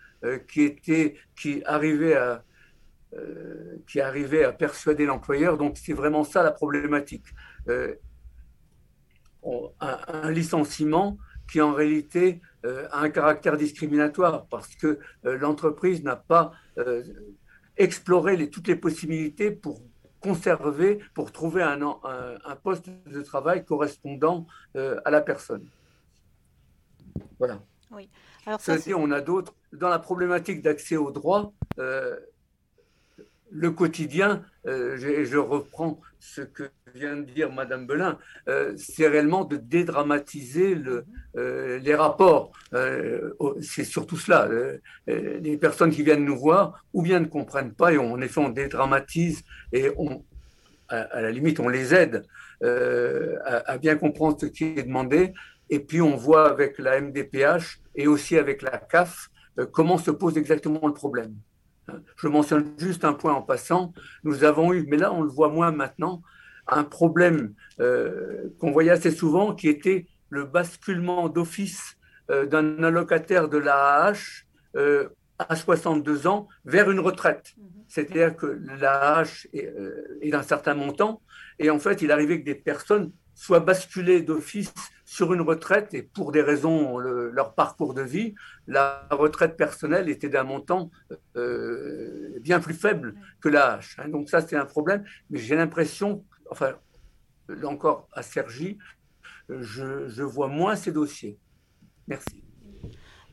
qui était, qui arrivait à, qui arrivait à persuader l'employeur. Donc, c'est vraiment ça la problématique. un, licenciement qui en réalité euh, a un caractère discriminatoire parce que euh, l'entreprise n'a pas euh, exploré les, toutes les possibilités pour conserver, pour trouver un, un, poste de travail correspondant à la personne. Voilà. Oui. Alors ça, dit, on a d'autres. Dans la problématique d'accès aux droits, euh, le quotidien, euh, je, reprends ce que vient de dire Madame Belin, euh, c'est réellement de dédramatiser euh, les rapports. c'est surtout cela. les personnes qui viennent nous voir, ou bien ne comprennent pas, et on, en effet, on dédramatise et on, à, la limite, on les aide à, bien comprendre ce qui est demandé. Et puis, on voit avec la MDPH et aussi avec la CAF comment se pose exactement le problème. Je mentionne juste un point en passant. Nous avons eu, mais là on le voit moins maintenant, un problème euh, qu'on voyait assez souvent qui était le basculement d'office euh, d'un allocataire de l'AAH euh, à 62 ans vers une retraite. Mhm. C'est-à-dire que l'AAH est, est d'un certain montant et en fait il arrivait que des personnes soient basculées d'office sur une retraite et pour des raisons, leur parcours de vie, la retraite personnelle était d'un montant euh, bien plus faible que l'âge. Hein. Donc ça, c'est un problème. Mais j'ai l'impression, enfin, là encore à Sergi, je, je vois moins ces dossiers. Merci.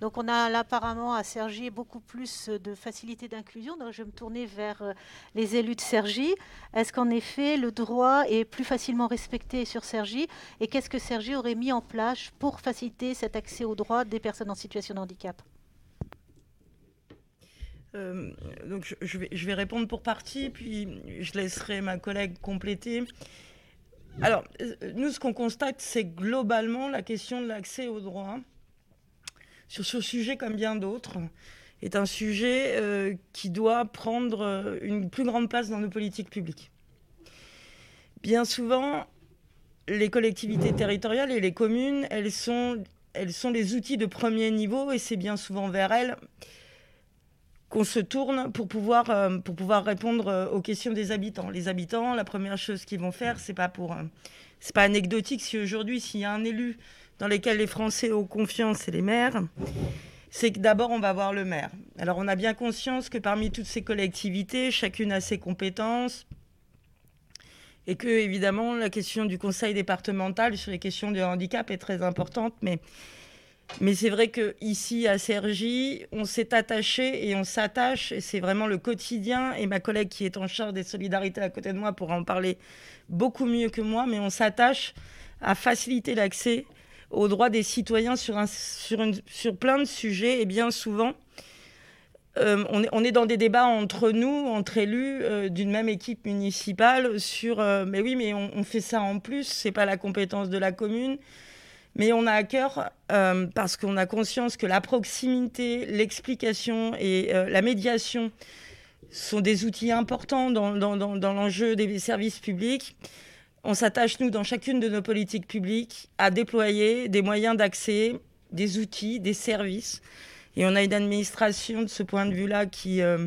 Donc on a là apparemment à Sergi beaucoup plus de facilité d'inclusion. Donc je vais me tourner vers euh, les élus de Sergi. Est-ce qu'en effet le droit est plus facilement respecté sur Sergi Et qu'est-ce que Sergi aurait mis en place pour faciliter cet accès au droit des personnes en situation de handicap? Euh, je, vais, répondre pour partie, puis je laisserai ma collègue compléter. Alors, euh, nous, ce qu'on constate, c'est globalement la question de l'accès au droit sur ce sujet comme bien d'autres, est un sujet euh, qui doit prendre euh, une plus grande place dans nos politiques publiques. Bien souvent, les collectivités territoriales et les communes, elles sont, elles sont les outils de premier niveau et c'est bien souvent vers elles qu'on se tourne pour pouvoir, euh, pour pouvoir répondre aux questions des habitants. Les habitants, la première chose qu'ils vont faire, c'est pas c'est pas anecdotique si aujourd'hui, s'il y a un élu dans lesquels les Français ont confiance, c'est les maires, c'est que d'abord on va voir le maire. Alors on a bien conscience que parmi toutes ces collectivités, chacune a ses compétences et que évidemment la question du conseil départemental sur les questions de handicap est très importante, mais mais c'est vrai que ici à Cergy, on s'est attaché et on s'attache, et c'est vraiment le quotidien. Et ma collègue qui est en charge des solidarités à côté de moi pourra en parler beaucoup mieux que moi, mais on s'attache à faciliter l'accès aux droits des citoyens sur, un, sur, une, sur plein de sujets. Et bien souvent, euh, on, est, dans des débats entre nous, entre élus euh, d'une même équipe municipale, sur euh, mais oui, mais on, fait ça en plus, c'est pas la compétence de la commune. Mais on a à cœur, parce qu'on a conscience que la proximité, l'explication et la médiation sont des outils importants dans l'enjeu des services publics on s'attache, nous, dans chacune de nos politiques publiques, à déployer des moyens d'accès, des outils, des services. Et on a une administration, de ce point de vue-là, qui, euh,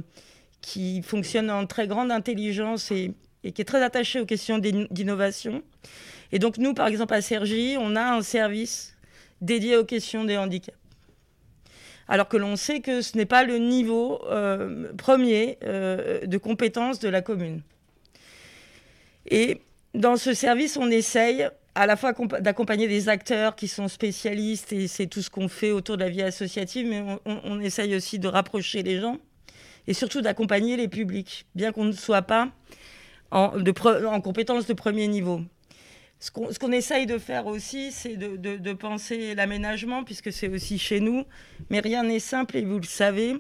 fonctionne en très grande intelligence et, qui est très attachée aux questions d'innovation. Et donc, nous, par exemple, à Sergi, on a un service dédié aux questions des handicaps. Alors que l'on sait que ce n'est pas le niveau euh, premier euh, de compétence de la commune. Et dans ce service, on essaye à la fois d'accompagner des acteurs qui sont spécialistes, et c'est tout ce qu'on fait autour de la vie associative, mais on, essaye aussi de rapprocher les gens et surtout d'accompagner les publics, bien qu'on ne soit pas en, en compétence de premier niveau. Ce qu'on essaye de faire aussi, c'est de, de, penser l'aménagement, puisque c'est aussi chez nous, mais rien n'est simple, et vous le savez,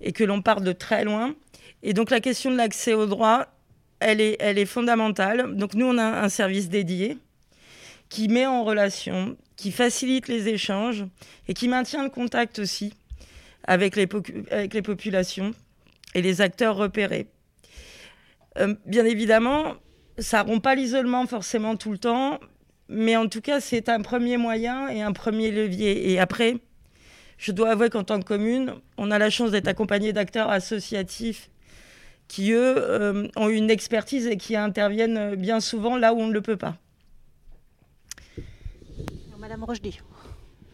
et que l'on part de très loin. Et donc la question de l'accès au droit, elle est, fondamentale. Donc nous, on a un service dédié qui met en relation, qui facilite les échanges et qui maintient le contact aussi avec les, populations et les acteurs repérés. Euh, bien évidemment, ça rompt pas l'isolement forcément tout le temps, mais en tout cas, c'est un premier moyen et un premier levier. Et après, je dois avouer qu'en tant que commune, on a la chance d'être accompagné d'acteurs associatifs qui, eux, euh, ont une expertise et qui interviennent bien souvent là où on ne le peut pas. Madame Rochdy.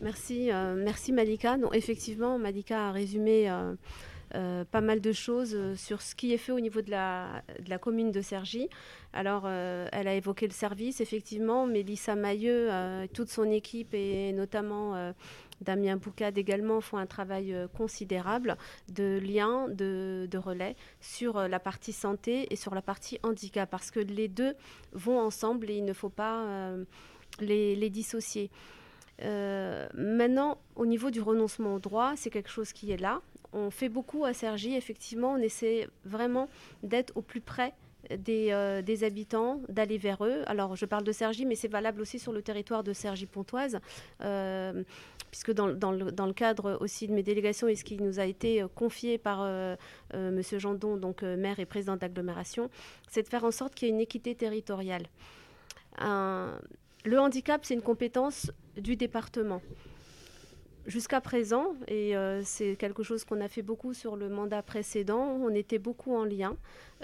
Merci, euh, merci Malika. Non, effectivement, Malika a résumé pas mal de choses sur ce qui est fait au niveau de la, commune de Cergy. Alors, elle a évoqué le service, effectivement. Mélissa Mailleux, toute son équipe et notamment Damien Boucade également font un travail euh, considérable de lien, de, relais sur euh, la partie santé et sur la partie handicap, parce que les deux vont ensemble et il ne faut pas euh, les, dissocier. maintenant, au niveau du renoncement au droit, c'est quelque chose qui est là. On fait beaucoup à Sergi, effectivement, on essaie vraiment d'être au plus près euh, des, habitants, d'aller vers eux. Alors, je parle de Sergi, mais c'est valable aussi sur le territoire de Sergi-Pontoise, euh, puisque dans, le, cadre aussi de mes délégations et ce qui nous a été euh, confié par M. Jandon, donc maire et président d'agglomération, c'est de faire en sorte qu'il y ait une équité territoriale. le handicap, c'est une compétence du département jusqu'à présent, et euh, c'est quelque chose qu'on a fait beaucoup sur le mandat précédent, on était beaucoup en lien,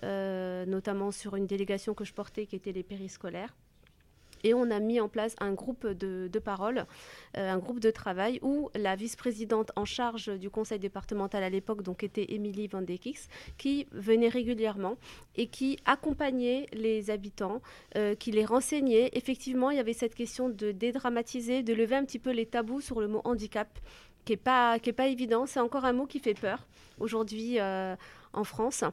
euh, notamment sur une délégation que je portais qui était les périscolaires. Et on a mis en place un groupe de, parole, euh, un groupe de travail où la vice-présidente en charge du conseil départemental à l'époque, donc était Émilie Van Dekix, qui venait régulièrement et qui accompagnait les habitants, euh, qui les renseignait. Effectivement, il y avait cette question de dédramatiser, de lever un petit peu les tabous sur le mot handicap, qui n'est pas, est pas évident. C'est encore un mot qui fait peur aujourd'hui euh, en France.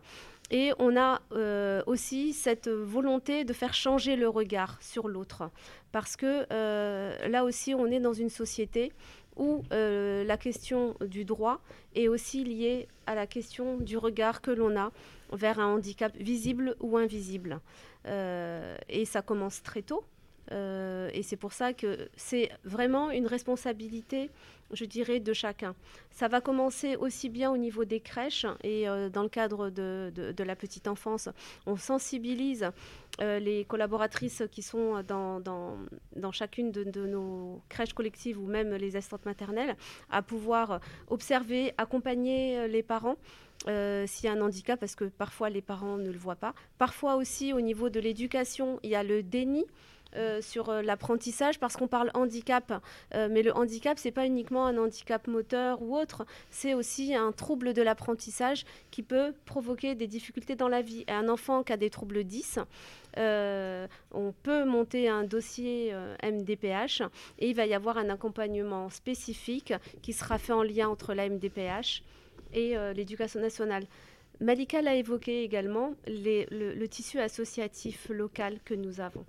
Et on a euh, aussi cette volonté de faire changer le regard sur l'autre. Parce que euh, là aussi, on est dans une société où euh, la question du droit est aussi liée à la question du regard que l'on a vers un handicap visible ou invisible. et ça commence très tôt. Et c'est pour ça que c'est vraiment une responsabilité je dirais, de chacun. Ça va commencer aussi bien au niveau des crèches et euh, dans le cadre de, la petite enfance, on sensibilise euh, les collaboratrices qui sont dans, dans, chacune de, nos crèches collectives ou même les assistantes maternelles à pouvoir observer, accompagner euh, les parents. s'il y a un handicap, parce que parfois les parents ne le voient pas. Parfois aussi au niveau de l'éducation, il y a le déni. Euh, sur euh, l'apprentissage parce qu'on parle handicap, euh, mais le handicap, c'est pas uniquement un handicap moteur ou autre, c'est aussi un trouble de l'apprentissage qui peut provoquer des difficultés dans la vie. Un enfant qui a des troubles 10, on peut monter un dossier MDPH et il va y avoir un accompagnement spécifique qui sera fait en lien entre la MDPH et l'éducation nationale. Malika l'a évoqué également, le, tissu associatif local que nous avons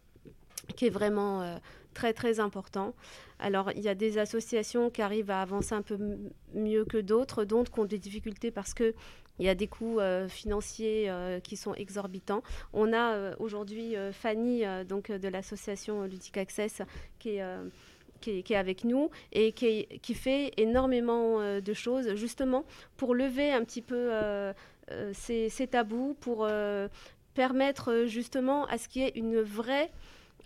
qui est vraiment euh, très très important. Alors il y a des associations qui arrivent à avancer un peu mieux que d'autres, d'autres qui ont des difficultés parce que il y a des coûts euh, financiers euh, qui sont exorbitants. On a aujourd'hui Fanny donc de l'association Ludic Access qui est qui est, avec nous et qui, qui fait énormément de choses justement pour lever un petit peu ces, ces, tabous, pour permettre justement à ce qu'il y ait une vraie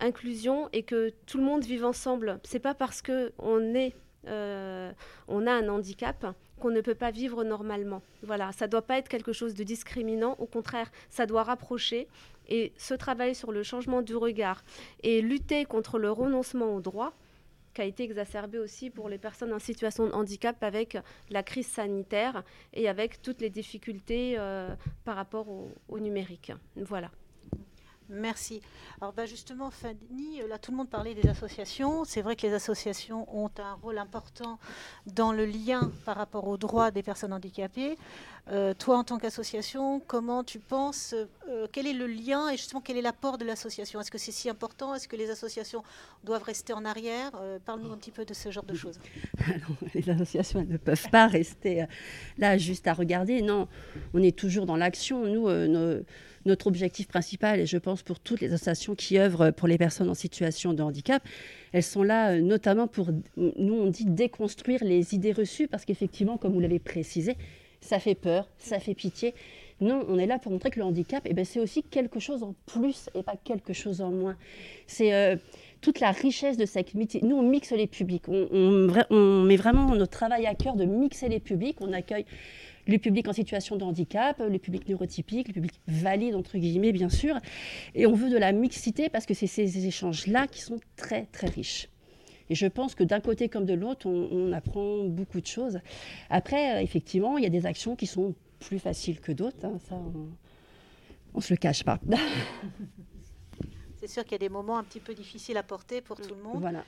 inclusion et que tout le monde vive ensemble. C'est pas parce que on est euh, on a un handicap qu'on ne peut pas vivre normalement. Voilà, ça doit pas être quelque chose de discriminant, au contraire, ça doit rapprocher et ce travail sur le changement du regard et lutter contre le renoncement au droit qui a été exacerbé aussi pour les personnes en situation de handicap avec la crise sanitaire et avec toutes les difficultés euh, par rapport au numérique. Voilà. Merci. Alors bah, justement, Fanny, là tout le monde parlait des associations. C'est vrai que les associations ont un rôle important dans le lien par rapport aux droits des personnes handicapées. Euh, toi, en tant qu'association, comment tu penses, euh, quel est le lien et justement quel est l'apport de l'association? Est-ce que c'est si important? Est-ce que les associations doivent rester en arrière? Euh, Parle-nous un petit peu de ce genre de choses. les associations ne peuvent pas rester là juste à regarder. Non, on est toujours dans l'action. Nous, nos notre objectif principal, et je pense pour toutes les associations qui œuvrent pour les personnes en situation de handicap, elles sont là euh, notamment pour, nous on dit, déconstruire les idées reçues, parce qu'effectivement, comme vous l'avez précisé, ça fait peur, ça fait pitié. Non, on est là pour montrer que le handicap, eh ben, c'est aussi quelque chose en plus et pas quelque chose en moins. C'est euh, toute la richesse de cette métier. Nous, on mixe les publics. On, on, met vraiment notre travail à cœur de mixer les publics. On accueille le public en situation de handicap, le public neurotypique, le public valide, entre guillemets, bien sûr. Et on veut de la mixité parce que c'est ces échanges-là qui sont très, très riches. Et je pense que d'un côté comme de l'autre, on, apprend beaucoup de choses. Après, euh, effectivement, il y a des actions qui sont plus faciles que d'autres. Hein, ça, on ne se le cache pas. C'est sûr qu'il y a des moments un petit peu difficiles à porter pour tout le monde. Voilà.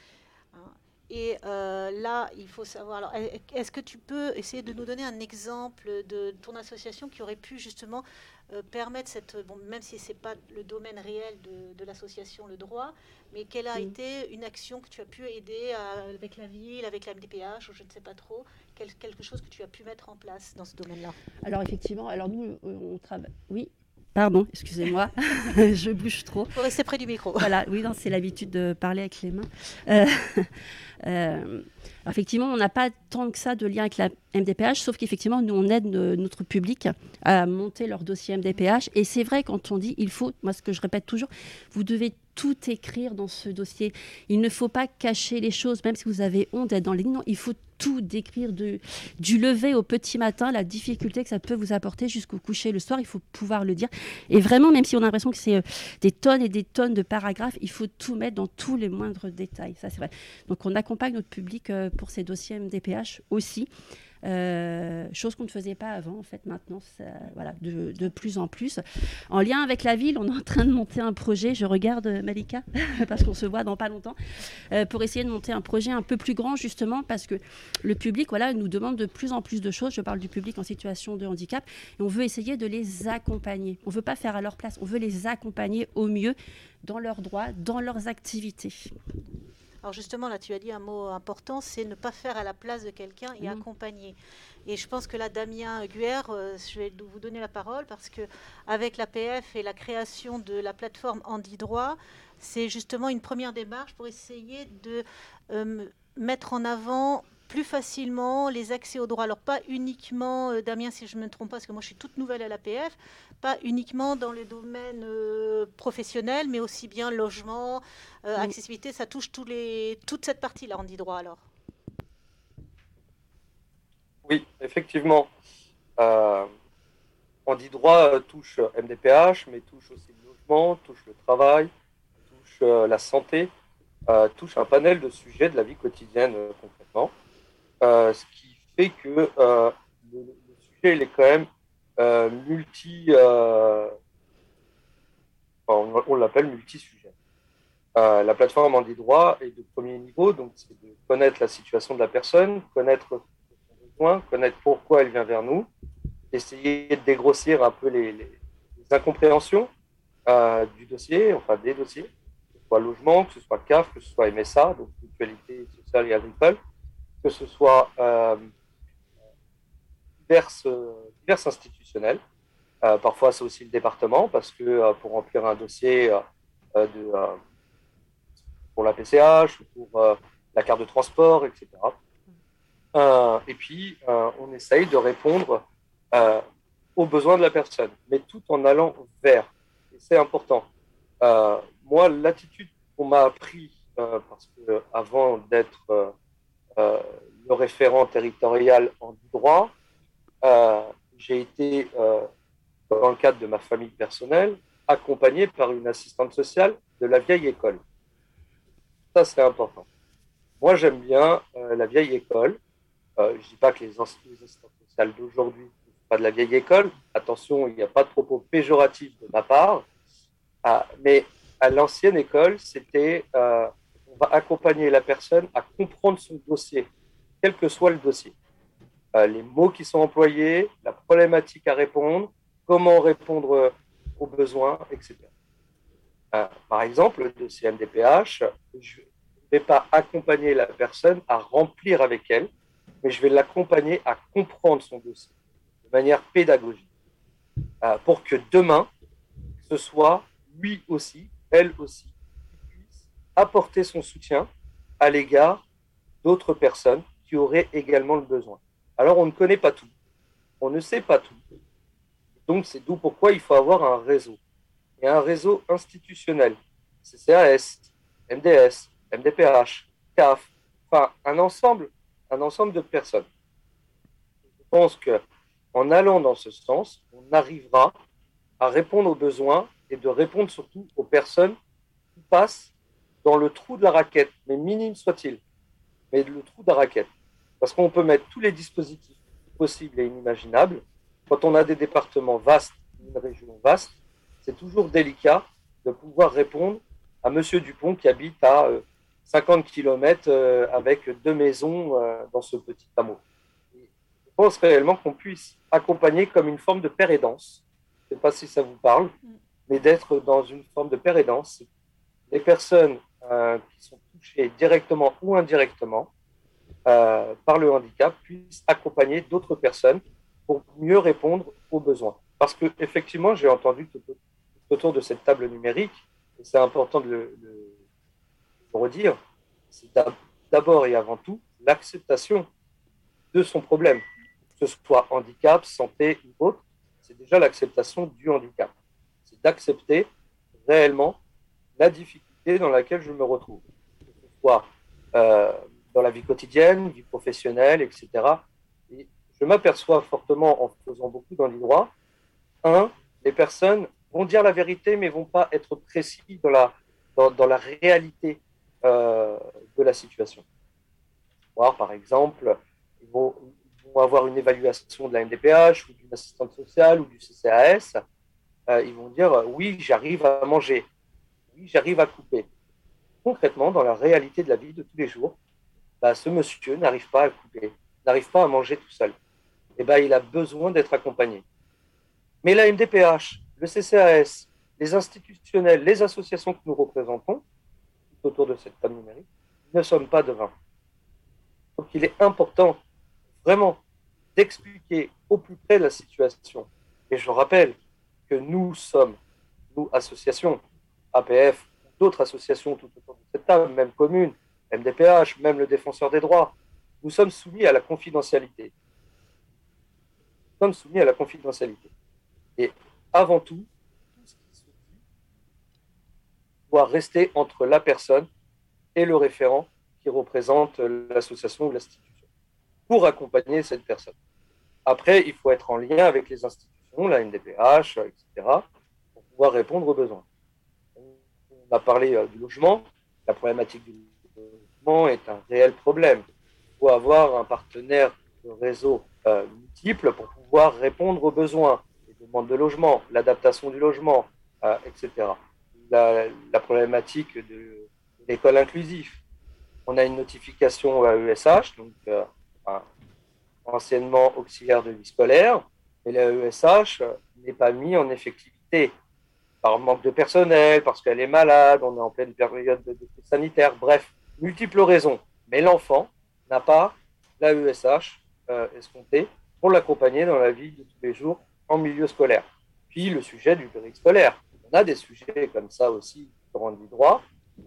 Et euh, là, il faut savoir. Alors, est-ce que tu peux essayer de nous donner un exemple de ton association qui aurait pu justement euh, permettre cette. Bon, même si ce n'est pas le domaine réel de, l'association, le droit, mais quelle a mm. été une action que tu as pu aider avec la ville, avec la MDPH, ou je ne sais pas trop, quelque chose que tu as pu mettre en place dans ce domaine-là? Alors, effectivement, alors nous, on travaille. Oui, Pardon, excusez-moi, je bouge trop. Il faut rester près du micro. Voilà, oui, c'est l'habitude de parler avec les mains. Euh, euh, effectivement, on n'a pas tant que ça de lien avec la MDPH, sauf qu'effectivement, nous, on aide notre public à monter leur dossier MDPH. Et c'est vrai, quand on dit, il faut, moi, ce que je répète toujours, vous devez tout écrire dans ce dossier. Il ne faut pas cacher les choses, même si vous avez honte d'être dans les lignes. Non, il faut tout décrire du lever au petit matin, la difficulté que ça peut vous apporter jusqu'au coucher le soir. Il faut pouvoir le dire. Et vraiment, même si on a l'impression que c'est euh, des tonnes et des tonnes de paragraphes, il faut tout mettre dans tous les moindres détails. Ça, c'est vrai. Donc, on accompagne notre public euh, pour ces dossiers MDPH aussi. Euh, chose qu'on ne faisait pas avant, en fait, maintenant, voilà, de, de, plus en plus. En lien avec la ville, on est en train de monter un projet, je regarde euh, Malika, parce qu'on se voit dans pas longtemps, pour essayer de monter un projet un peu plus grand, justement, parce que le public, voilà, nous demande de plus en plus de choses. Je parle du public en situation de handicap, et on veut essayer de les accompagner. On ne veut pas faire à leur place, on veut les accompagner au mieux dans leurs droits, dans leurs activités. Alors justement, là, tu as dit un mot important, c'est ne pas faire à la place de quelqu'un et mhm. accompagner. Et je pense que là, Damien Guer, euh, je vais vous donner la parole parce que avec l'APF et la création de la plateforme Andy Droit, c'est justement une première démarche pour essayer de euh, mettre en avant plus facilement les accès aux droits. Alors pas uniquement, euh, Damien, si je ne me trompe pas, parce que moi je suis toute nouvelle à l'APF, pas uniquement dans le domaine euh, professionnel, mais aussi bien logement, euh, accessibilité, ça touche tous les, toute cette partie-là, on dit droit alors. Oui, effectivement. on dit droit touche MDPH, mais touche aussi le logement, touche le travail, touche la santé, touche un panel de sujets de la vie quotidienne concrètement. Euh, ce qui fait que euh, le, sujet il est quand même euh, multi. on, l'appelle multi-sujet. la plateforme en des droits est de premier niveau, donc c'est de connaître la situation de la personne, connaître son besoin, connaître pourquoi elle vient vers nous, essayer de dégrossir un peu les, incompréhensions du dossier, enfin des dossiers, que ce soit logement, que ce soit CAF, que ce soit MSA, donc mutualité sociale et agricole, que ce soit euh, divers, divers institutionnels. Euh, parfois, c'est aussi le département, parce que euh, pour remplir un dossier de, pour la PCH ou pour la carte de transport, etc. et puis, on essaye de répondre aux besoins de la personne, mais tout en allant vers. Et c'est important. moi, l'attitude qu'on m'a appris, parce que avant d'être euh, le référent territorial en droit. Euh, j'ai été, euh, dans le cadre de ma famille personnelle, accompagné par une assistante sociale de la vieille école. Ça, c'est important. Moi, j'aime bien la vieille école. je ne dis pas que les, assistantes sociales d'aujourd'hui ne sont pas de la vieille école. Attention, il n'y a pas de propos péjoratifs de ma part. Mais à l'ancienne école, c'était on va accompagner la personne à comprendre son dossier, quel que soit le dossier. Euh, les mots qui sont employés, la problématique à répondre, comment répondre aux besoins, etc. Euh, par exemple, le dossier MDPH, je ne vais pas accompagner la personne à remplir avec elle, mais je vais l'accompagner à comprendre son dossier de manière pédagogique, euh, pour que demain, ce soit lui aussi, elle aussi, apporter son soutien à l'égard d'autres personnes qui auraient également le besoin. Alors, on ne connaît pas tout. On ne sait pas tout. Donc, c'est d'où pourquoi il faut avoir un réseau. Et un réseau institutionnel. CCAS, MDS, MDPH, CAF, enfin, un ensemble, un ensemble de personnes. Je pense qu'en allant dans ce sens, on arrivera à répondre aux besoins et de répondre surtout aux personnes qui passent dans le trou de la raquette, mais minime soit-il, mais le trou de la raquette. Parce qu'on peut mettre tous les dispositifs possibles et inimaginables, quand on a des départements vastes, une région vaste, c'est toujours délicat de pouvoir répondre à Monsieur Dupont qui habite à 50 euh, km euh, avec deux maisons euh, dans ce petit hameau. Je pense réellement qu'on puisse accompagner comme une forme de père Je ne sais pas si ça vous parle, mais d'être dans une forme de père Les personnes qui sont touchées directement ou indirectement par le handicap puissent accompagner d'autres personnes pour mieux répondre aux besoins. Parce que effectivement, j'ai entendu tout autour de cette table numérique, et c'est important de le, redire, c'est d'abord et avant tout l'acceptation de son problème, que ce soit handicap, santé ou autre, c'est déjà l'acceptation du handicap. C'est d'accepter réellement la difficulté dans laquelle je me retrouve, que ce soit euh, dans la vie quotidienne, vie professionnelle, etc. Et je m'aperçois fortement en faisant beaucoup dans l'e-droit, un, les personnes vont dire la vérité, mais vont pas être précis dans la, dans, la réalité euh, de la situation. Voir, par exemple, ils vont, avoir une évaluation de la NDPH ou d'une assistante sociale ou du CCAS. Euh, ils vont dire oui, j'arrive à manger, j'arrive à couper. Concrètement, dans la réalité de la vie de tous les jours, bah, ce monsieur n'arrive pas à couper, n'arrive pas à manger tout seul. Et eh ben, il a besoin d'être accompagné. Mais la MDPH, le CCAS, les institutionnels, les associations que nous représentons autour de cette table numérique, ne sommes pas devins. Donc il est important vraiment d'expliquer au plus près la situation. Et je rappelle que nous sommes, nous, associations, APF, d'autres associations tout autour de cette table, même communes, MDPH, même le défenseur des droits, nous sommes soumis à la confidentialité. Nous sommes soumis à la confidentialité. Et avant tout, tout ce qui se dit doit rester entre la personne et le référent qui représente l'association ou l'institution pour accompagner cette personne. Après, il faut être en lien avec les institutions, la NDPH, etc., pour pouvoir répondre aux besoins. On a parlé euh, du logement. La problématique du logement est un réel problème. Il faut avoir un partenaire de réseau euh, multiple pour pouvoir répondre aux besoins demande de logement, l'adaptation du logement, euh, etc. La, problématique de, l'école inclusive. On a une notification à ESH, donc euh, anciennement auxiliaire de vie scolaire, mais la ESH n'est pas mise en effectivité par manque de personnel, parce qu'elle est malade, on est en pleine période sanitaire, bref, multiples raisons. Mais l'enfant n'a pas la ESH euh, escomptée pour l'accompagner dans la vie de tous les jours en milieu scolaire. Puis le sujet du scolaire. On a des sujets comme ça aussi dans droit,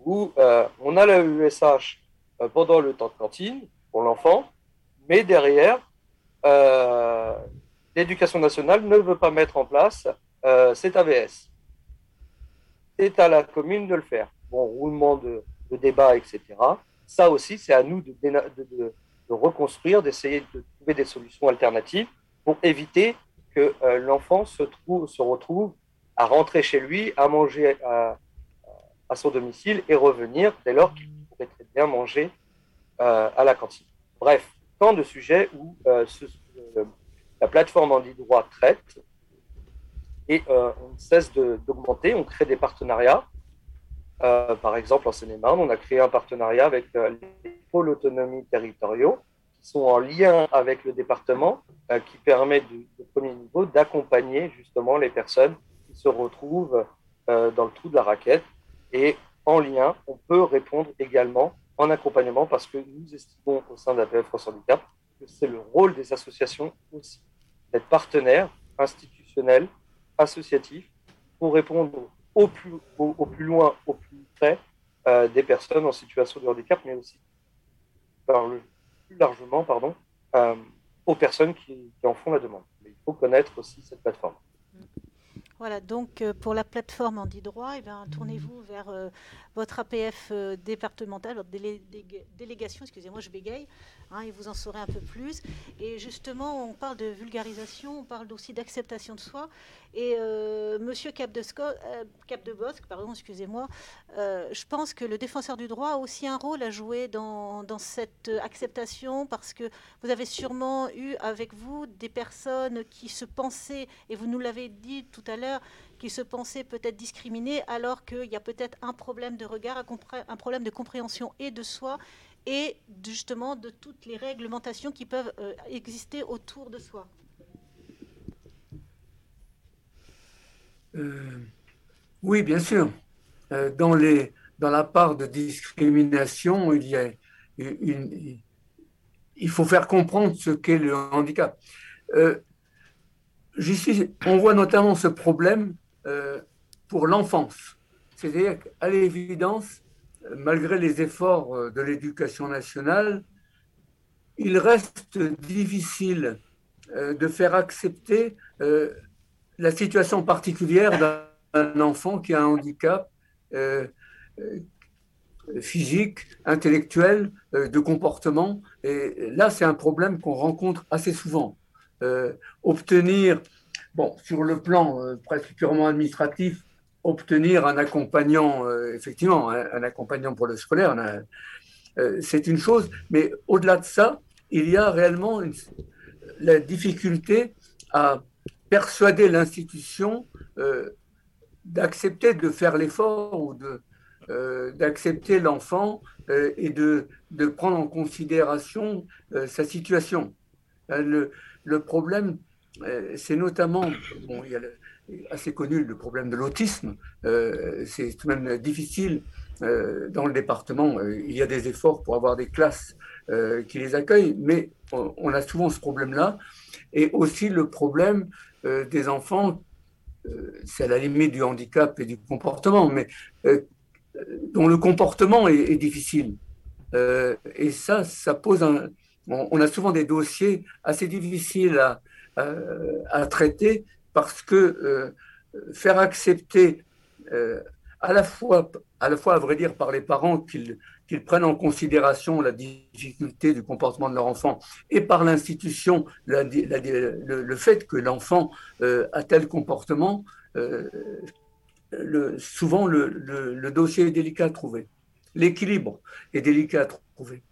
où euh, on a la USH euh, pendant le temps de cantine pour l'enfant, mais derrière, l'éducation nationale ne veut pas mettre en place cet AVS. C'est à la commune de le faire. Bon, roulement de, débat, etc. Ça aussi, c'est à nous de, de reconstruire, d'essayer de trouver des solutions alternatives pour éviter que euh, l'enfant se, trouve, se retrouve à rentrer chez lui, à manger à, son domicile et revenir dès lors qu'il pourrait très bien manger euh, à la cantine. Bref, tant de sujets où euh, la plateforme en droit traite et on ne cesse d'augmenter, on crée des partenariats. par exemple, en Seine-et-Marne, on a créé un partenariat avec les pôles autonomie territoriaux sont en lien avec le département euh, qui permet du, premier niveau d'accompagner justement les personnes qui se retrouvent euh, dans le trou de la raquette. Et en lien, on peut répondre également en accompagnement parce que nous estimons au sein d'APF France Handicap que c'est le rôle des associations aussi d'être partenaires institutionnels, associatifs pour répondre au plus, au, plus loin, au plus près euh, des personnes en situation de handicap, mais aussi plus largement euh, aux personnes qui, en font la demande. Mais il faut connaître aussi cette plateforme. Voilà, donc pour la plateforme Andy Droit, eh tournez-vous vers votre APF départemental, votre délégation, excusez-moi, je bégaye, hein, et vous en saurez un peu plus. Et justement, on parle de vulgarisation, on parle aussi d'acceptation de soi. Et euh, Monsieur Cap de, euh, Cap de Bosque, pardon, excusez-moi, euh, je pense que le défenseur du droit a aussi un rôle à jouer dans, dans, cette acceptation parce que vous avez sûrement eu avec vous des personnes qui se pensaient, et vous nous l'avez dit tout à l'heure, qui se pensaient peut-être discriminées alors qu'il y a peut-être un problème de regard, un problème de compréhension et de soi et justement de toutes les réglementations qui peuvent exister autour de soi. Euh, oui, bien sûr. Euh, dans, la part de discrimination, il faut faire comprendre ce qu'est le handicap. Euh, on voit notamment ce problème pour l'enfance. C'est-à-dire qu'à l'évidence, malgré les efforts de l'éducation nationale, il reste difficile de faire accepter la situation particulière d'un enfant qui a un handicap euh, euh, physique, intellectuel, euh, de comportement. Et là, c'est un problème qu'on rencontre assez souvent. Obtenir, bon, sur le plan presque purement administratif, obtenir un accompagnant, effectivement, un, accompagnant pour le scolaire, c'est une chose, mais au-delà de ça, il y a réellement la difficulté à persuader l'institution euh, d'accepter de faire l'effort ou euh, d'accepter l'enfant euh, et de, prendre en considération sa situation. Le problème, c'est notamment, il y a assez connu le problème de l'autisme, c'est tout de même difficile dans le département. il y a des efforts pour avoir des classes qui les accueillent, mais on, a souvent ce problème-là. Et aussi le problème euh, des enfants, euh, c'est à la limite du handicap et du comportement, mais euh, dont le comportement est, difficile. et ça, ça pose un. On, a souvent des dossiers assez difficiles à, traiter parce que faire accepter à la fois, à la fois à vrai dire par les parents qu'ils prennent en considération la difficulté du comportement de leur enfant et par l'institution le, fait que l'enfant euh, a tel comportement, euh, souvent le, dossier est délicat à trouver. L'équilibre est délicat à trouver.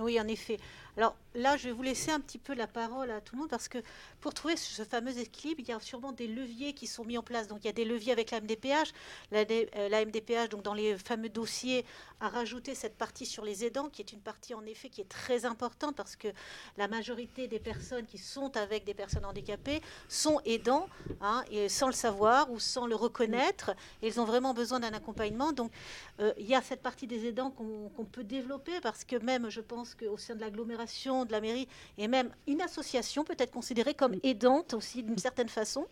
Oui, en effet. Alors là, je vais vous laisser un petit peu la parole à tout le monde parce que pour trouver ce fameux équilibre, il y a sûrement des leviers qui sont mis en place. Donc il y a des leviers avec la MDPH. La, euh, MDPH, donc dans les fameux dossiers, a rajouté cette partie sur les aidants, qui est une partie en effet qui est très importante parce que la majorité des personnes qui sont avec des personnes handicapées sont aidants, hein, sans le savoir ou sans le reconnaître. ils ont vraiment besoin d'un accompagnement. Donc euh, il y a cette partie des aidants qu'on peut développer parce que même, je pense qu'au sein de l'agglomération, de la mairie, et même une association peut être considérée comme aidante aussi d'une certaine façon.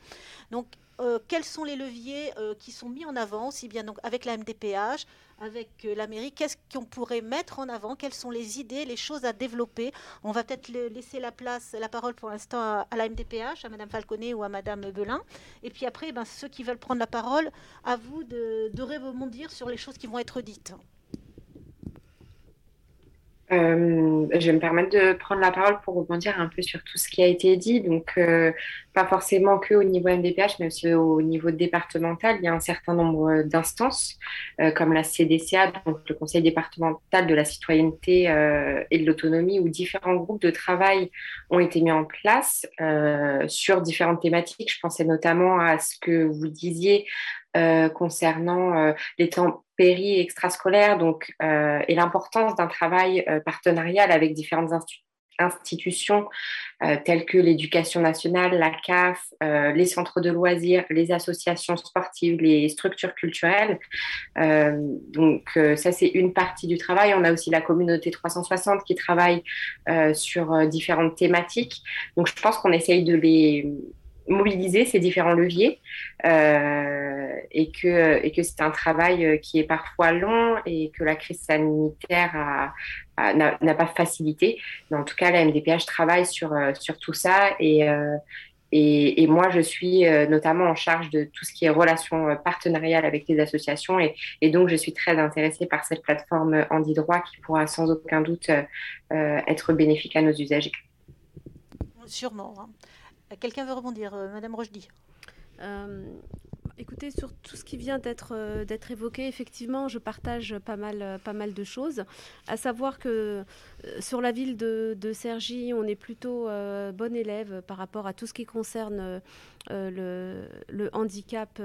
Donc, euh, quels sont les leviers euh, qui sont mis en avant, aussi bien donc avec la MDPH, avec euh, la mairie, qu'est-ce qu'on pourrait mettre en avant, quelles sont les idées, les choses à développer? On va peut-être laisser la place, la parole pour l'instant à, la MDPH, à Madame Falconet ou à Madame Belin. Et puis après, ben, ceux qui veulent prendre la parole, à vous de, de rebondir sur les choses qui vont être dites. Euh, je vais me permettre de prendre la parole pour rebondir un peu sur tout ce qui a été dit. Donc, euh, pas forcément que au niveau MDPH, mais aussi au niveau départemental. Il y a un certain nombre d'instances, euh, comme la CDCA, donc le Conseil départemental de la citoyenneté et de l'autonomie, où différents groupes de travail ont été mis en place sur différentes thématiques. Je pensais notamment à ce que vous disiez concernant les temps péri extrascolaire donc, euh, et l'importance d'un travail euh, partenarial avec différentes institutions euh, telles que l'éducation nationale, la CAF, les centres de loisirs, les associations sportives, les structures culturelles. donc ça, c'est une partie du travail. On a aussi la communauté 360 qui travaille sur différentes thématiques. Donc je pense qu'on essaye de les mobiliser ces différents leviers euh, et que, et que c'est un travail euh, qui est parfois long et que la crise sanitaire n'a pas facilité. Mais en tout cas, la MDPH travaille sur, euh, sur tout ça et, Et, moi, je suis notamment en charge de tout ce qui est relations partenariales avec les associations. Et, et, donc, je suis très intéressée par cette plateforme Handi Droit qui pourra sans aucun doute être bénéfique à nos usagers. Sûrement. Hein. Quelqu'un veut rebondir Madame Rochdy Écoutez, sur tout ce qui vient d'être euh, évoqué, effectivement, je partage pas mal, euh, pas mal de choses. À savoir que euh, sur la ville de, de on est plutôt bon élève par rapport à tout ce qui concerne le, handicap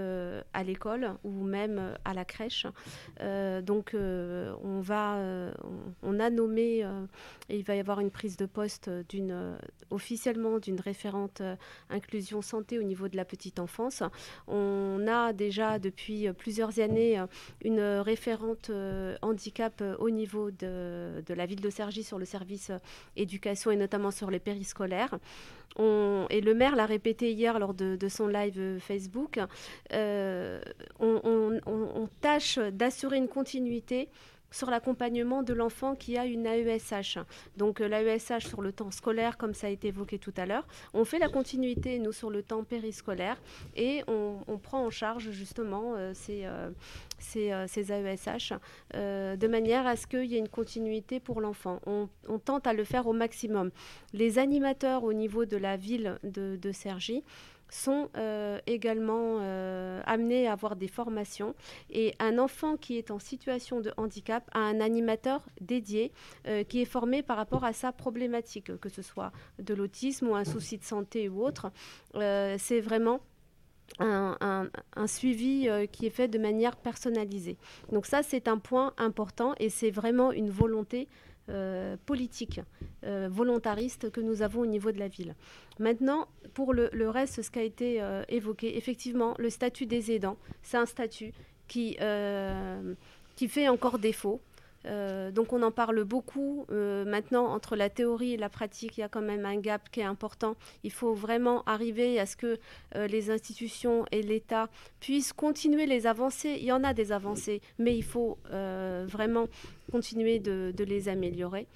à l'école ou même à la crèche. donc, on, va, on, a nommé et il va y avoir une prise de poste officiellement d'une référente inclusion santé au niveau de la petite enfance. On a déjà depuis euh, plusieurs années euh, une référente euh, handicap au niveau de, la ville de Cergy sur le service éducation et notamment sur les périscolaires. et le maire l'a répété hier lors de, son live Facebook, on, tâche d'assurer une continuité sur l'accompagnement de l'enfant qui a une AESH. Donc euh, l'AESH sur le temps scolaire, comme ça a été évoqué tout à l'heure. On fait la continuité, nous, sur le temps périscolaire et on, prend en charge justement euh, ces, euh, ces, AESH de manière à ce qu'il y ait une continuité pour l'enfant. On, tente à le faire au maximum. Les animateurs au niveau de la ville de, de sont euh, également euh, amenés à avoir des formations. Et un enfant qui est en situation de handicap a un animateur dédié euh, qui est formé par rapport à sa problématique, que ce soit de l'autisme ou un souci de santé ou autre. C'est vraiment un, suivi qui est fait de manière personnalisée. Donc ça, c'est un point important et c'est vraiment une volonté euh, politique, euh, volontariste que nous avons au niveau de la ville. Maintenant, pour le, reste, ce qui a été euh, évoqué, effectivement, le statut des aidants, c'est un statut qui, qui fait encore défaut. Euh, donc on en parle beaucoup. Euh, maintenant, entre la théorie et la pratique, il y a quand même un gap qui est important. Il faut vraiment arriver à ce que euh, les institutions et l'État puissent continuer les avancées. Il y en a des avancées, mais il faut vraiment continuer de, les améliorer.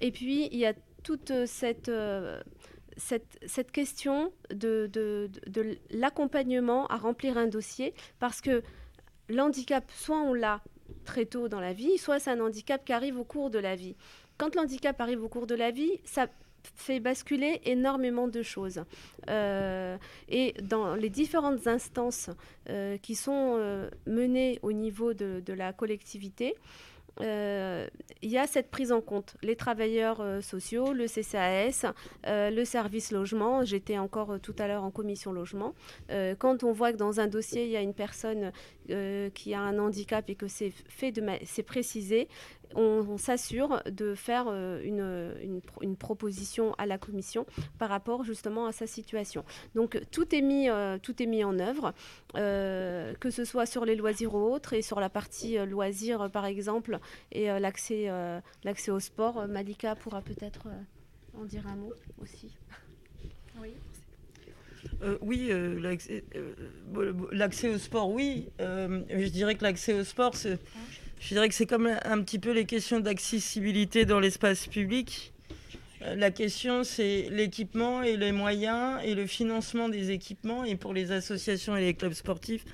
Et puis, il y a toute cette... Question de l'accompagnement à remplir un dossier parce que l'handicap, soit on l'a très tôt dans la vie, soit c'est un handicap qui arrive au cours de la vie. Quand l'handicap arrive au cours de la vie, ça fait basculer énormément de choses. Euh, et dans les différentes instances euh, qui sont euh, menées au niveau de, de la collectivité, euh, il y a cette prise en compte. Les travailleurs euh, sociaux, le CCAS, euh, le service logement. J'étais encore tout à l'heure en commission logement. quand on voit que dans un dossier, il y a une personne qui a un handicap et que c'est précisé, on, s'assure de faire euh, une, proposition à la commission par rapport justement à sa situation. Donc tout est mis, euh, tout est mis en œuvre, euh, que ce soit sur les loisirs ou autres, et sur la partie loisirs par exemple, et l'accès, l'accès au sport. Malika pourra peut-être en dire un mot aussi. Oui. oui, l'accès au sport, oui. je dirais que l'accès au sport, c'est je dirais que c'est comme un petit peu les questions d'accessibilité dans l'espace public. Euh, la question, c'est l'équipement et les moyens et le financement des équipements. Et pour les associations et les clubs sportifs,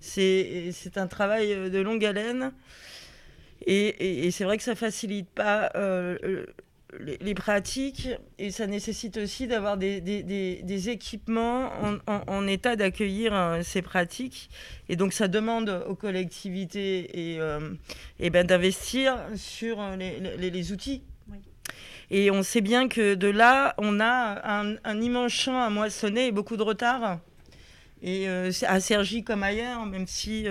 c'est un travail euh, de longue haleine. Et, c'est vrai que ça facilite pas euh, les, pratiques et ça nécessite aussi d'avoir des, des, équipements en, état d'accueillir euh, ces pratiques. Et donc ça demande aux collectivités et, euh, et ben, d'investir sur euh, les, les outils. Et on sait bien que de là, on a un, un immense champ à moissonner et beaucoup de retard. Et à Sergi comme ailleurs, même si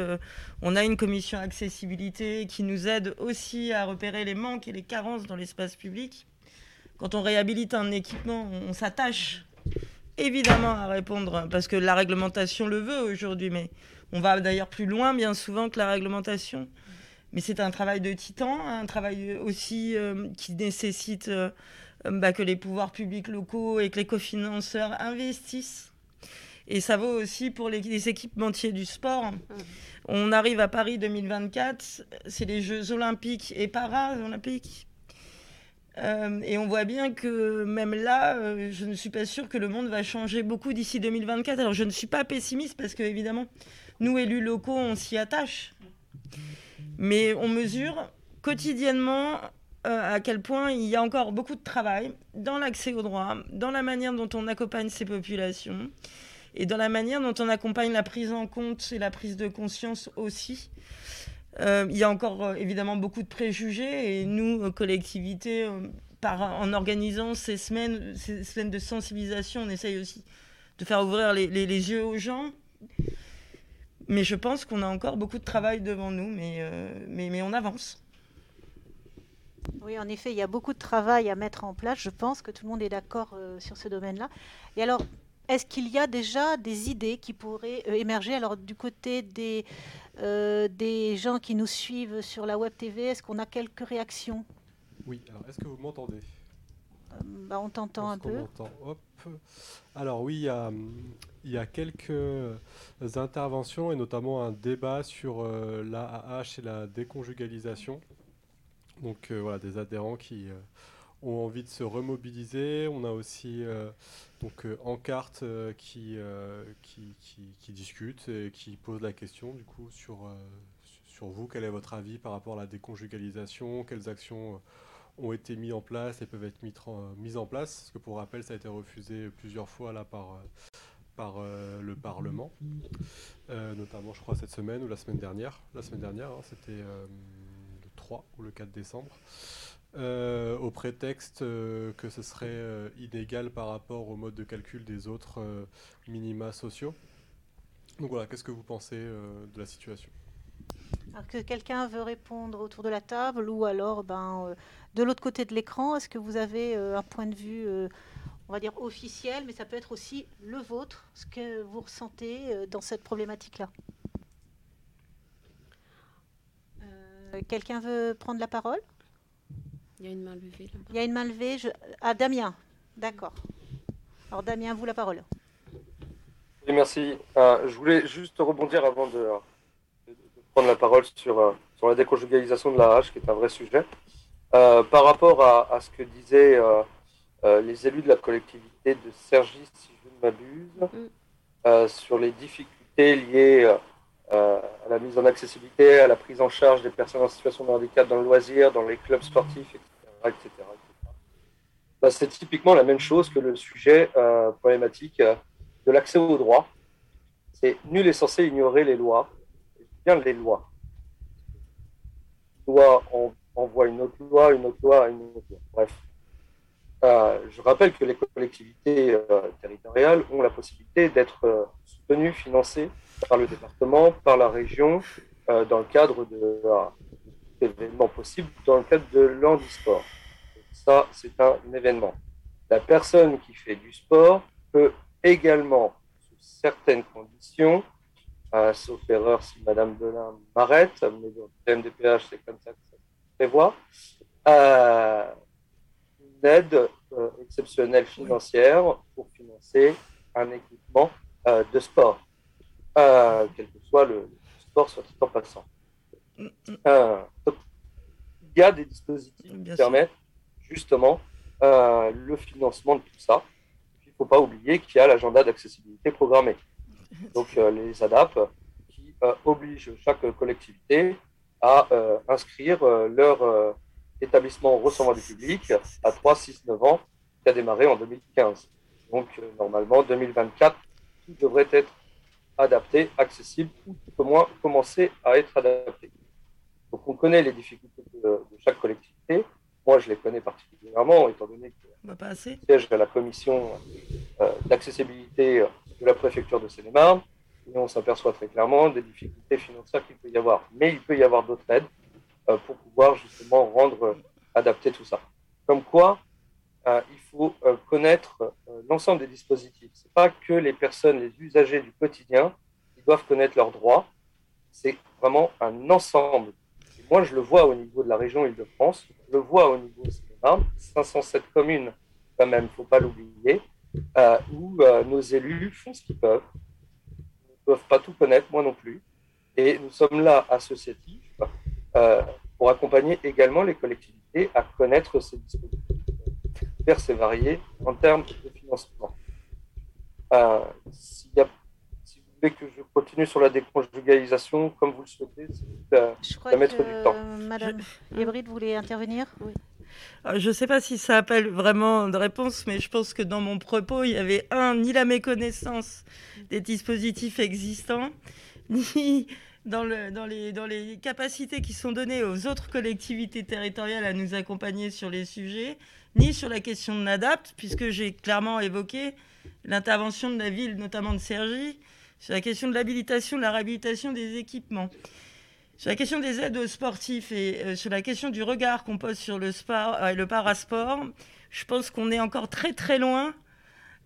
on a une commission accessibilité qui nous aide aussi à repérer les manques et les carences dans l'espace public quand on réhabilite un équipement, on s'attache évidemment à répondre, parce que la réglementation le veut aujourd'hui, mais on va d'ailleurs plus loin bien souvent que la réglementation. Mais c'est un travail de titan, un travail aussi euh, qui nécessite euh, bah, que les pouvoirs publics locaux et que les cofinanceurs investissent. Et ça vaut aussi pour les, les équipementiers du sport. Mmh. On arrive à Paris 2024, c'est les Jeux olympiques et para-olympiques. Euh, et on voit bien que même là, euh, je ne suis pas sûre que le monde va changer beaucoup d'ici 2024. Alors je ne suis pas pessimiste parce que évidemment, nous élus locaux, on s'y attache. Mais on mesure quotidiennement euh, à quel point il y a encore beaucoup de travail dans l'accès aux droits, dans la manière dont on accompagne ces populations et dans la manière dont on accompagne la prise en compte et la prise de conscience aussi. Euh, il y a encore euh, évidemment beaucoup de préjugés et nous, collectivités, euh, par, en organisant ces semaines, ces semaines de sensibilisation, on essaye aussi de faire ouvrir les, les, yeux aux gens. Mais je pense qu'on a encore beaucoup de travail devant nous, mais, mais, mais on avance. Oui, en effet, il y a beaucoup de travail à mettre en place. Je pense que tout le monde est d'accord sur ce domaine-là. Et alors, est-ce qu'il y a déjà des idées qui pourraient euh, émerger? Alors du côté des, euh, des gens qui nous suivent sur la web TV, est-ce qu'on a quelques réactions? Oui, alors est-ce que vous m'entendez? Euh, bah, On t'entend un peu. Alors oui, il y, a, il y, a, quelques interventions et notamment un débat sur l'AAH et la déconjugalisation. Donc voilà, des adhérents qui ont envie de se remobiliser. On a aussi euh, donc euh, en carte euh, qui, qui, discute et qui pose la question du coup sur, sur vous. Quel est votre avis par rapport à la déconjugalisation? Quelles actions ont été mises en place et peuvent être mises en place? Parce que pour rappel, ça a été refusé plusieurs fois là par par le Parlement, notamment je crois cette semaine ou la semaine dernière. La semaine dernière, hein, c'était le 3 ou le 4 décembre. Euh, au prétexte euh, que ce serait euh, inégal par rapport au mode de calcul des autres minima sociaux. Donc voilà, qu'est-ce que vous pensez de la situation? Alors que quelqu'un veut répondre autour de la table ou alors ben, de l'autre côté de l'écran, est-ce que vous avez un point de vue, on va dire officiel, mais ça peut être aussi le vôtre, ce que vous ressentez dans cette problématique-là? Quelqu'un veut prendre la parole? Il y a une main levée. Il y a une main levée. Je... Ah, Damien. D'accord. Alors, Damien, vous la parole. Oui, merci. Euh, je voulais juste rebondir avant de, prendre la parole sur, euh, sur la déconjugalisation de la hache, qui est un vrai sujet. Euh, par rapport à, ce que disaient les élus de la collectivité de Sergi, si je ne m'abuse, mm. sur les difficultés liées à la mise en accessibilité, à la prise en charge des personnes en situation de handicap dans le loisir, dans les clubs sportifs, etc. Bah, c'est typiquement la même chose que le sujet euh, problématique euh, de l'accès aux droits. C'est nul est censé ignorer les lois, bien les lois. Loi on envoie une autre loi, une autre loi, une autre loi. Bref. Euh, je rappelle que les collectivités territoriales ont la possibilité d'être soutenues, financées par le département, par la région, dans le cadre de, événements possibles dans le cadre de l'handisport. Ça, c'est un événement. La personne qui fait du sport peut également, sous certaines conditions, euh, sauf erreur si Madame Delin m'arrête, mais dans le MDPH, c'est comme ça que ça se prévoit, euh, une aide euh, exceptionnelle financière pour financer un équipement de sport, quel que soit le, sport, soit tout en passant. Euh, il y a des dispositifs qui permettent justement euh, le financement de tout ça. Il ne faut pas oublier qu'il y a l'agenda d'accessibilité programmé. Donc euh, les ADAP qui obligent chaque collectivité à inscrire leur établissement recevant du public à 3, 6, 9 ans qui a démarré en 2015. Donc normalement 2024, tout devrait être adapté, accessible, ou tout au moins commencer à être adapté. Donc on connaît les difficultés de, chaque collectivité. Moi, je les connais particulièrement, étant donné que bah, je siège à la commission euh, d'accessibilité de la préfecture de Seine-et-Marne. Et on s'aperçoit très clairement des difficultés financières qu'il peut y avoir. Mais il peut y avoir d'autres aides euh, pour pouvoir justement rendre, euh, adapter tout ça. Comme quoi, il faut connaître l'ensemble des dispositifs. Ce n'est pas que les personnes, les usagers du quotidien qui doivent connaître leurs droits. C'est vraiment un ensemble moi, je le vois au niveau de la région Île-de-France, je le vois au niveau de 507 communes, quand même, il ne faut pas l'oublier, euh, où euh, nos élus font ce qu'ils peuvent. Ils ne peuvent pas tout connaître, moi non plus. Et nous sommes là, associatifs, euh, pour accompagner également les collectivités à connaître ces dispositifs divers et variés en termes de financement. Euh, si, vous voulez que je continue sur la déconjugalisation, comme vous le souhaitez, c'est mettre du temps. Madame Hybride voulait intervenir oui. Euh, je ne sais pas si ça appelle vraiment de réponse, mais je pense que dans mon propos, il y avait un, ni la méconnaissance des dispositifs existants, ni dans, le, dans, les, dans les capacités qui sont données aux autres collectivités territoriales à nous accompagner sur les sujets, ni sur la question de l'ADAPT, puisque j'ai clairement évoqué l'intervention de la ville, notamment de Cergy, sur la question de l'habilitation, de la réhabilitation des équipements. Sur la question des aides aux sportifs et euh, sur la question du regard qu'on pose sur le sport et euh, le parasport, je pense qu'on est encore très très loin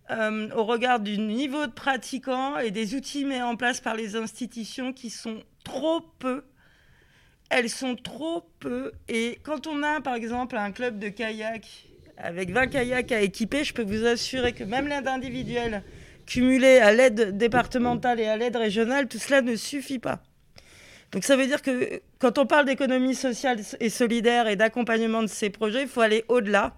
euh, au regard du niveau de pratiquants et des outils mis en place par les institutions qui sont trop peu. Elles sont trop peu. Et quand on a par exemple un club de kayak avec 20 kayaks à équiper, je peux vous assurer que même l'aide individuelle cumulée à l'aide départementale et à l'aide régionale, tout cela ne suffit pas. Donc ça veut dire que quand on parle d'économie sociale et solidaire et d'accompagnement de ces projets, il faut aller au-delà.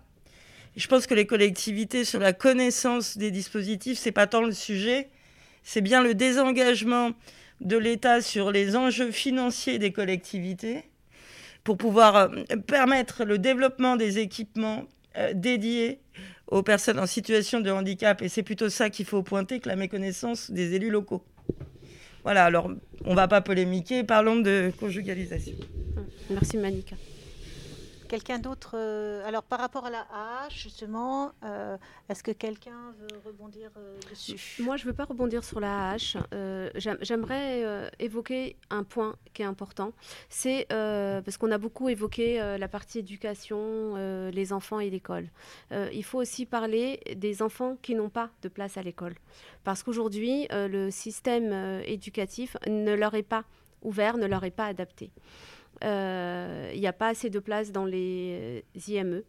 Je pense que les collectivités sur la connaissance des dispositifs, c'est pas tant le sujet, c'est bien le désengagement de l'État sur les enjeux financiers des collectivités pour pouvoir euh, permettre le développement des équipements euh, dédiés aux personnes en situation de handicap. Et c'est plutôt ça qu'il faut pointer que la méconnaissance des élus locaux. Voilà, alors on ne va pas polémiquer, parlons de conjugalisation. Merci Manika. Quelqu'un d'autre euh, Alors, par rapport à la hache, justement, euh, est-ce que quelqu'un veut rebondir euh, dessus? Moi, je ne veux pas rebondir sur la hache. J'aimerais évoquer un point qui est important. C'est parce qu'on a beaucoup évoqué la partie éducation, les enfants et l'école. il faut aussi parler des enfants qui n'ont pas de place à l'école. Parce qu'aujourd'hui, le système éducatif ne leur est pas ouvert, ne leur est pas adapté. Il euh, n'y a pas assez de place dans les euh, IME.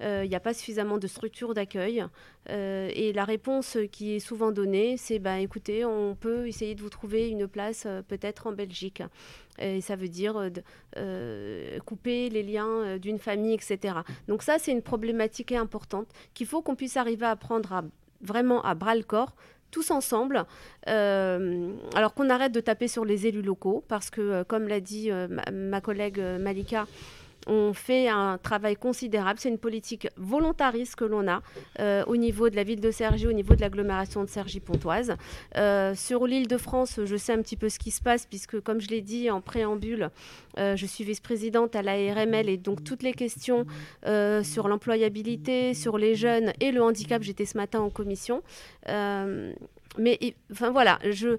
Il euh, n'y a pas suffisamment de structures d'accueil. et la réponse qui est souvent donnée, c'est ben, écoutez, on peut essayer de vous trouver une place peut-être en Belgique. Et ça veut dire couper les liens d'une famille, etc. Donc ça, c'est une problématique importante qu'il faut qu'on puisse arriver à prendre vraiment à bras le corps tous ensemble, euh, alors qu'on arrête de taper sur les élus locaux, parce que, euh, comme l'a dit euh, ma, collègue Malika, on fait un travail considérable. C'est une politique volontariste que l'on a euh, au niveau de la ville de Cergy, au niveau de l'agglomération de Cergy-Pontoise. Euh, sur l'île de France, je sais un petit peu ce qui se passe, puisque, comme je l'ai dit en préambule, euh, je suis vice-présidente à la RML et donc toutes les questions sur l'employabilité, sur les jeunes et le handicap, j'étais ce matin en commission. mais enfin voilà, je,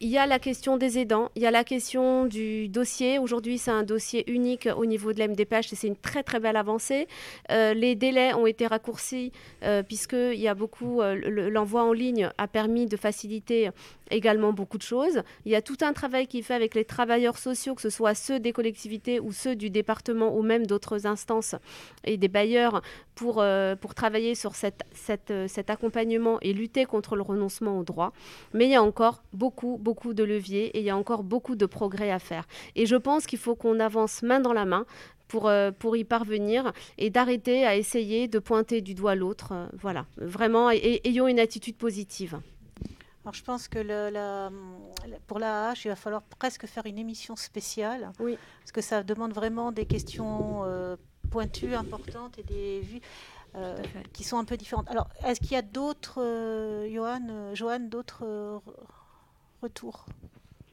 il y a la question des aidants, il y a la question du dossier. Aujourd'hui, c'est un dossier unique au niveau de l'MDPH et c'est une très très belle avancée. Euh, les délais ont été raccourcis euh, puisqu'il y a beaucoup, euh, l'envoi en ligne a permis de faciliter également beaucoup de choses. Il y a tout un travail qui est fait avec les travailleurs sociaux, que ce soit ceux des collectivités ou ceux du département ou même d'autres instances et des bailleurs pour, euh, pour travailler sur cette, euh, cet accompagnement et lutter contre le renoncement aux droits. Mais il y a encore beaucoup, beaucoup de leviers et il y a encore beaucoup de progrès à faire. Et je pense qu'il faut qu'on avance main dans la main pour, euh, pour, y parvenir et d'arrêter à essayer de pointer du doigt l'autre. voilà, vraiment, ayons une attitude positive. Alors je pense que le, pour la hache, il va falloir presque faire une émission spéciale. Oui. Parce que ça demande vraiment des questions euh, pointues, importantes et des vues euh, qui sont un peu différentes. Alors, est-ce qu'il y a d'autres, euh, Johan, Johan, d'autres retours?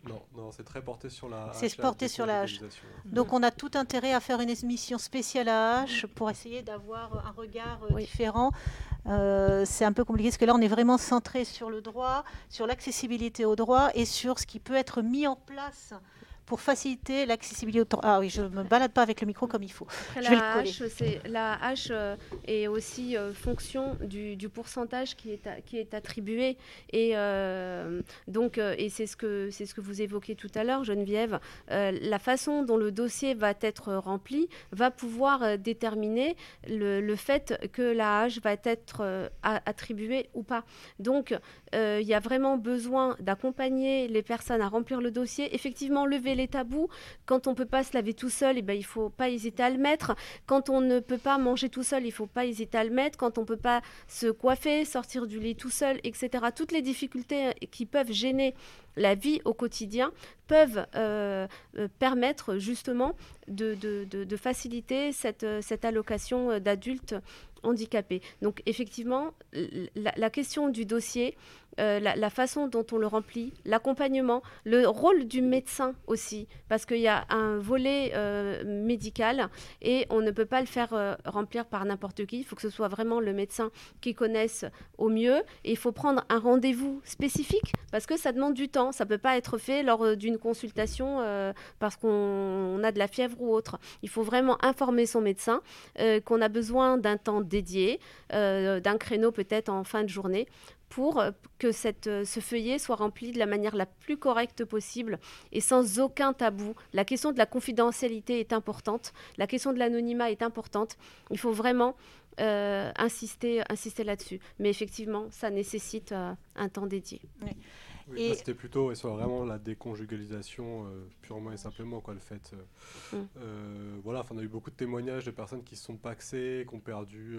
Non, non c'est très porté sur la C'est porté sur la hache. Donc on a tout intérêt à faire une émission spéciale à hache pour essayer d'avoir un regard différent. Euh, c'est un peu compliqué parce que là, on est vraiment centré sur le droit, sur l'accessibilité au droit et sur ce qui peut être mis en place pour faciliter l'accessibilité au temps. Ah oui, je ne me balade pas avec le micro comme il faut. je la, hache, la hache euh, est aussi euh, fonction du, pourcentage qui est, qui est attribué. Et euh, donc, et c'est ce, que, ce que vous évoquez tout à l'heure, Geneviève, la façon dont le dossier va être rempli va pouvoir déterminer le, le fait que la hache va être attribuée ou pas. Donc, il y a vraiment besoin d'accompagner les personnes à remplir le dossier. Effectivement, lever les tabous. Quand on ne peut pas se laver tout seul, eh ben, il ne faut pas hésiter à le mettre. Quand on ne peut pas manger tout seul, il ne faut pas hésiter à le mettre. Quand on ne peut pas se coiffer, sortir du lit tout seul, etc. Toutes les difficultés qui peuvent gêner la vie au quotidien peuvent euh, euh, permettre justement de, faciliter cette, cette allocation d'adultes handicapés. Donc effectivement, la, question du dossier, euh, la, façon dont on le remplit, l'accompagnement, le rôle du médecin aussi, parce qu'il y a un volet euh, médical et on ne peut pas le faire euh, remplir par n'importe qui. Il faut que ce soit vraiment le médecin qui connaisse au mieux il faut prendre un rendez-vous spécifique parce que ça demande du temps. Ça ne peut pas être fait lors d'une consultation parce qu'on a de la fièvre ou autre. Il faut vraiment informer son médecin qu'on a besoin d'un temps dédié, d'un créneau peut-être en fin de journée pour euh, que cette, euh, ce feuillet soit rempli de la manière la plus correcte possible et sans aucun tabou. La question de la confidentialité est importante, la question de l'anonymat est importante. Il faut vraiment euh, insister, insister là-dessus. Mais effectivement, ça nécessite un temps dédié. Oui, C'était plutôt soit vraiment la déconjugalisation purement et simplement quoi le fait. Mm. voilà, on a eu beaucoup de témoignages de personnes qui se sont paxées, qui ont perdu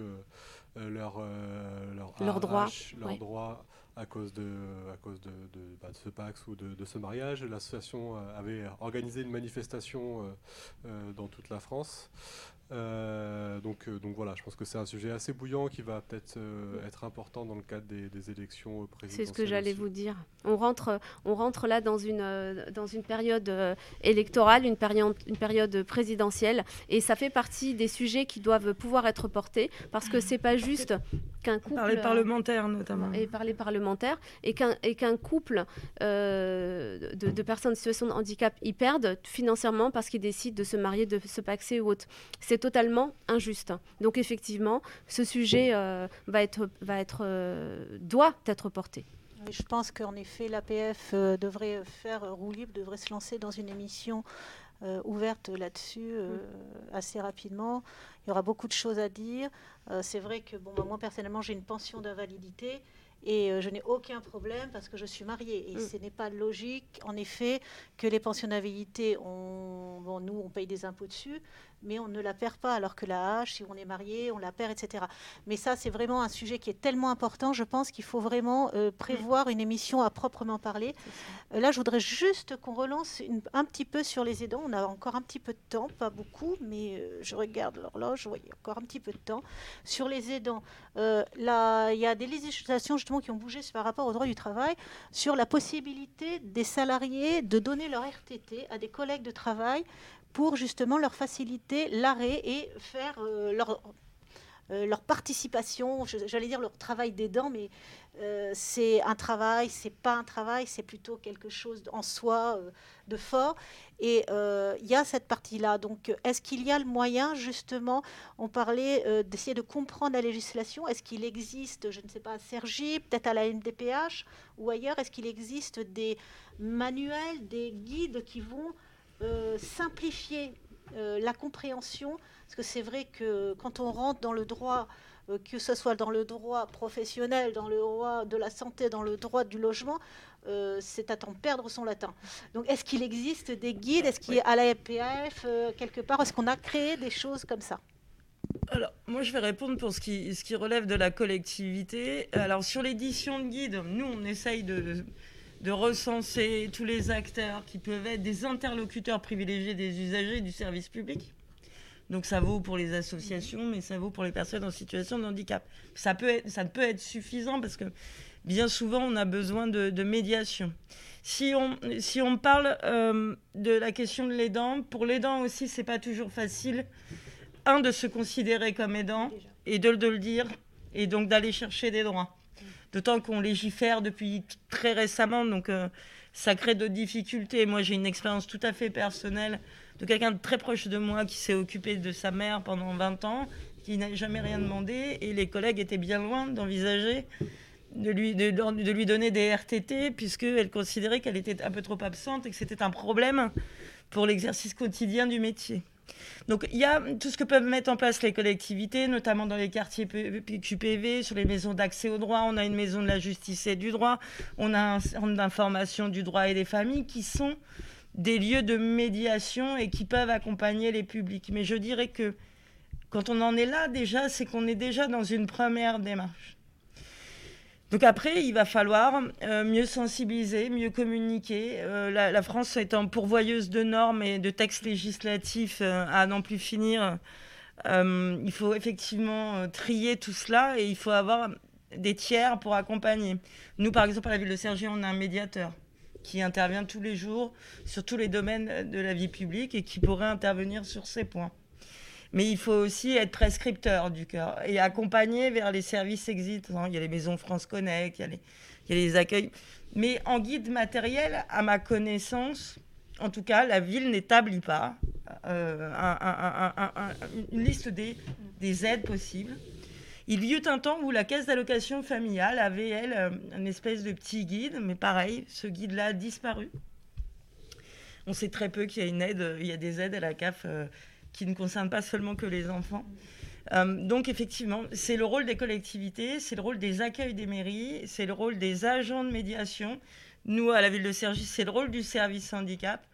euh, leur, euh, leur, leur droit, leur droit à cause de, à cause de, de, bah, de ce Pax ou de, de ce mariage. L'association euh, avait organisé une manifestation euh, dans toute la France euh, donc, euh, donc voilà, je pense que c'est un sujet assez bouillant qui va peut-être euh, être important dans le cadre des, des élections présidentielles. C'est ce que j'allais vous dire. On rentre, on rentre là dans une, dans une période électorale, une période, une période présidentielle, et ça fait partie des sujets qui doivent pouvoir être portés parce que c'est pas juste qu'un couple. Par les parlementaires notamment. Et par les parlementaires, et qu'un et qu'un couple de, de, personnes en situation de handicap y perdent financièrement parce qu'ils décident de se marier, de se paxer ou autre. C'est totalement injuste. Donc effectivement, ce sujet euh, va être, va être, euh, doit être porté. je pense qu'en effet, l'APF euh, devrait faire roue libre, devrait se lancer dans une émission ouverte là-dessus mm. assez rapidement. Il y aura beaucoup de choses à dire. c'est vrai que bon, bah, moi personnellement, j'ai une pension d'invalidité. Et je n'ai aucun problème parce que je suis mariée. Et mm. ce n'est pas logique, en effet, que les pensions d'invalidité, on, bon, nous, on paye des impôts dessus, mais on ne la perd pas, alors que la hache, si on est marié, on la perd, etc. Mais ça, c'est vraiment un sujet qui est tellement important, je pense qu'il faut vraiment euh, prévoir une émission à proprement parler. Euh, là, je voudrais juste qu'on relance un petit peu sur les aidants. On a encore un petit peu de temps, pas beaucoup, mais euh, je regarde l'horloge, oui, encore un petit peu de temps. Sur les aidants, là, il y a des législations justement qui ont bougé par rapport au droit du travail sur la possibilité des salariés de donner leur RTT à des collègues de travail pour justement leur faciliter l'arrêt et faire euh, leur, euh, leur participation, j'allais dire leur travail d'aidant, mais euh, c'est un travail, c'est pas un travail, c'est plutôt quelque chose en soi de fort. Et il y a cette partie-là. Donc, est-ce qu'il y a le moyen, justement, on parlait d'essayer de comprendre la législation, est-ce qu'il existe, je ne sais pas, à Sergi, peut-être à la NDPH ou ailleurs, est-ce qu'il existe des manuels, des guides qui vont euh, simplifier euh, la compréhension, parce que c'est vrai que quand on rentre dans le droit, euh, que ce soit dans le droit professionnel, dans le droit de la santé, dans le droit du logement, c'est à temps perdre son latin. Donc, est-ce qu'il existe des guides? Est-ce qu'il y a à la FPF, quelque part? Est-ce qu'on a créé des choses comme ça? Alors, moi, je vais répondre pour ce qui, ce qui relève de la collectivité. Alors, sur l'édition de guide, nous, on essaye de, de recenser tous les acteurs qui peuvent être des interlocuteurs privilégiés des usagers du service public. Donc ça vaut pour les associations, mais ça vaut pour les personnes en situation de handicap. Ça, peut être, ça peut être suffisant parce que bien souvent, on a besoin de, médiation. Si on, si on parle euh, de la question de l'aidant, pour l'aidant aussi, c'est pas toujours facile, un, de se considérer comme aidant, et deux, de le dire, et donc d'aller chercher des droits. D'autant qu'on légifère depuis très récemment, donc euh, ça crée de difficultés. Moi, j'ai une expérience tout à fait personnelle de quelqu'un de très proche de moi qui s'est occupé de sa mère pendant 20 ans, qui n'a jamais rien demandé, et les collègues étaient bien loin d'envisager de lui, de, lui donner des RTT, puisqu'elle considérait qu'elle était un peu trop absente et que c'était un problème pour l'exercice quotidien du métier. Donc il y a tout ce que peuvent mettre en place les collectivités, notamment dans les quartiers QPV, sur les maisons d'accès au droit. On a une maison de la justice et du droit. On a un centre d'information du droit et des familles qui sont des lieux de médiation et qui peuvent accompagner les publics. Mais je dirais que quand on en est là déjà, c'est qu'on est déjà dans une première démarche. Donc après, il va falloir euh, mieux sensibiliser, mieux communiquer. Euh, la, France étant pourvoyeuse de normes et de textes législatifs euh, à n'en plus finir, il faut effectivement trier tout cela et il faut avoir des tiers pour accompagner. Nous, par exemple, à la ville de Cergy, on a un médiateur qui intervient tous les jours sur tous les domaines de la vie publique et qui pourrait intervenir sur ces points. Mais il faut aussi être prescripteur du cœur et accompagner vers les services existants. Il y a les maisons France Connect, il y a les, accueils. Mais en guide matériel, à ma connaissance, en tout cas, la ville n'établit pas euh, une liste des, des, aides possibles. Il y eut un temps où la caisse d'allocation familiale avait, elle, euh, une espèce de petit guide, mais pareil, ce guide-là a disparu. On sait très peu qu'il y a une aide, il y a des aides à la CAF euh, qui ne concerne pas seulement que les enfants. Euh, donc effectivement, c'est le rôle des collectivités, c'est le rôle des accueils des mairies, c'est le rôle des agents de médiation. Nous, à la ville de Cergy, c'est le rôle du service handicap,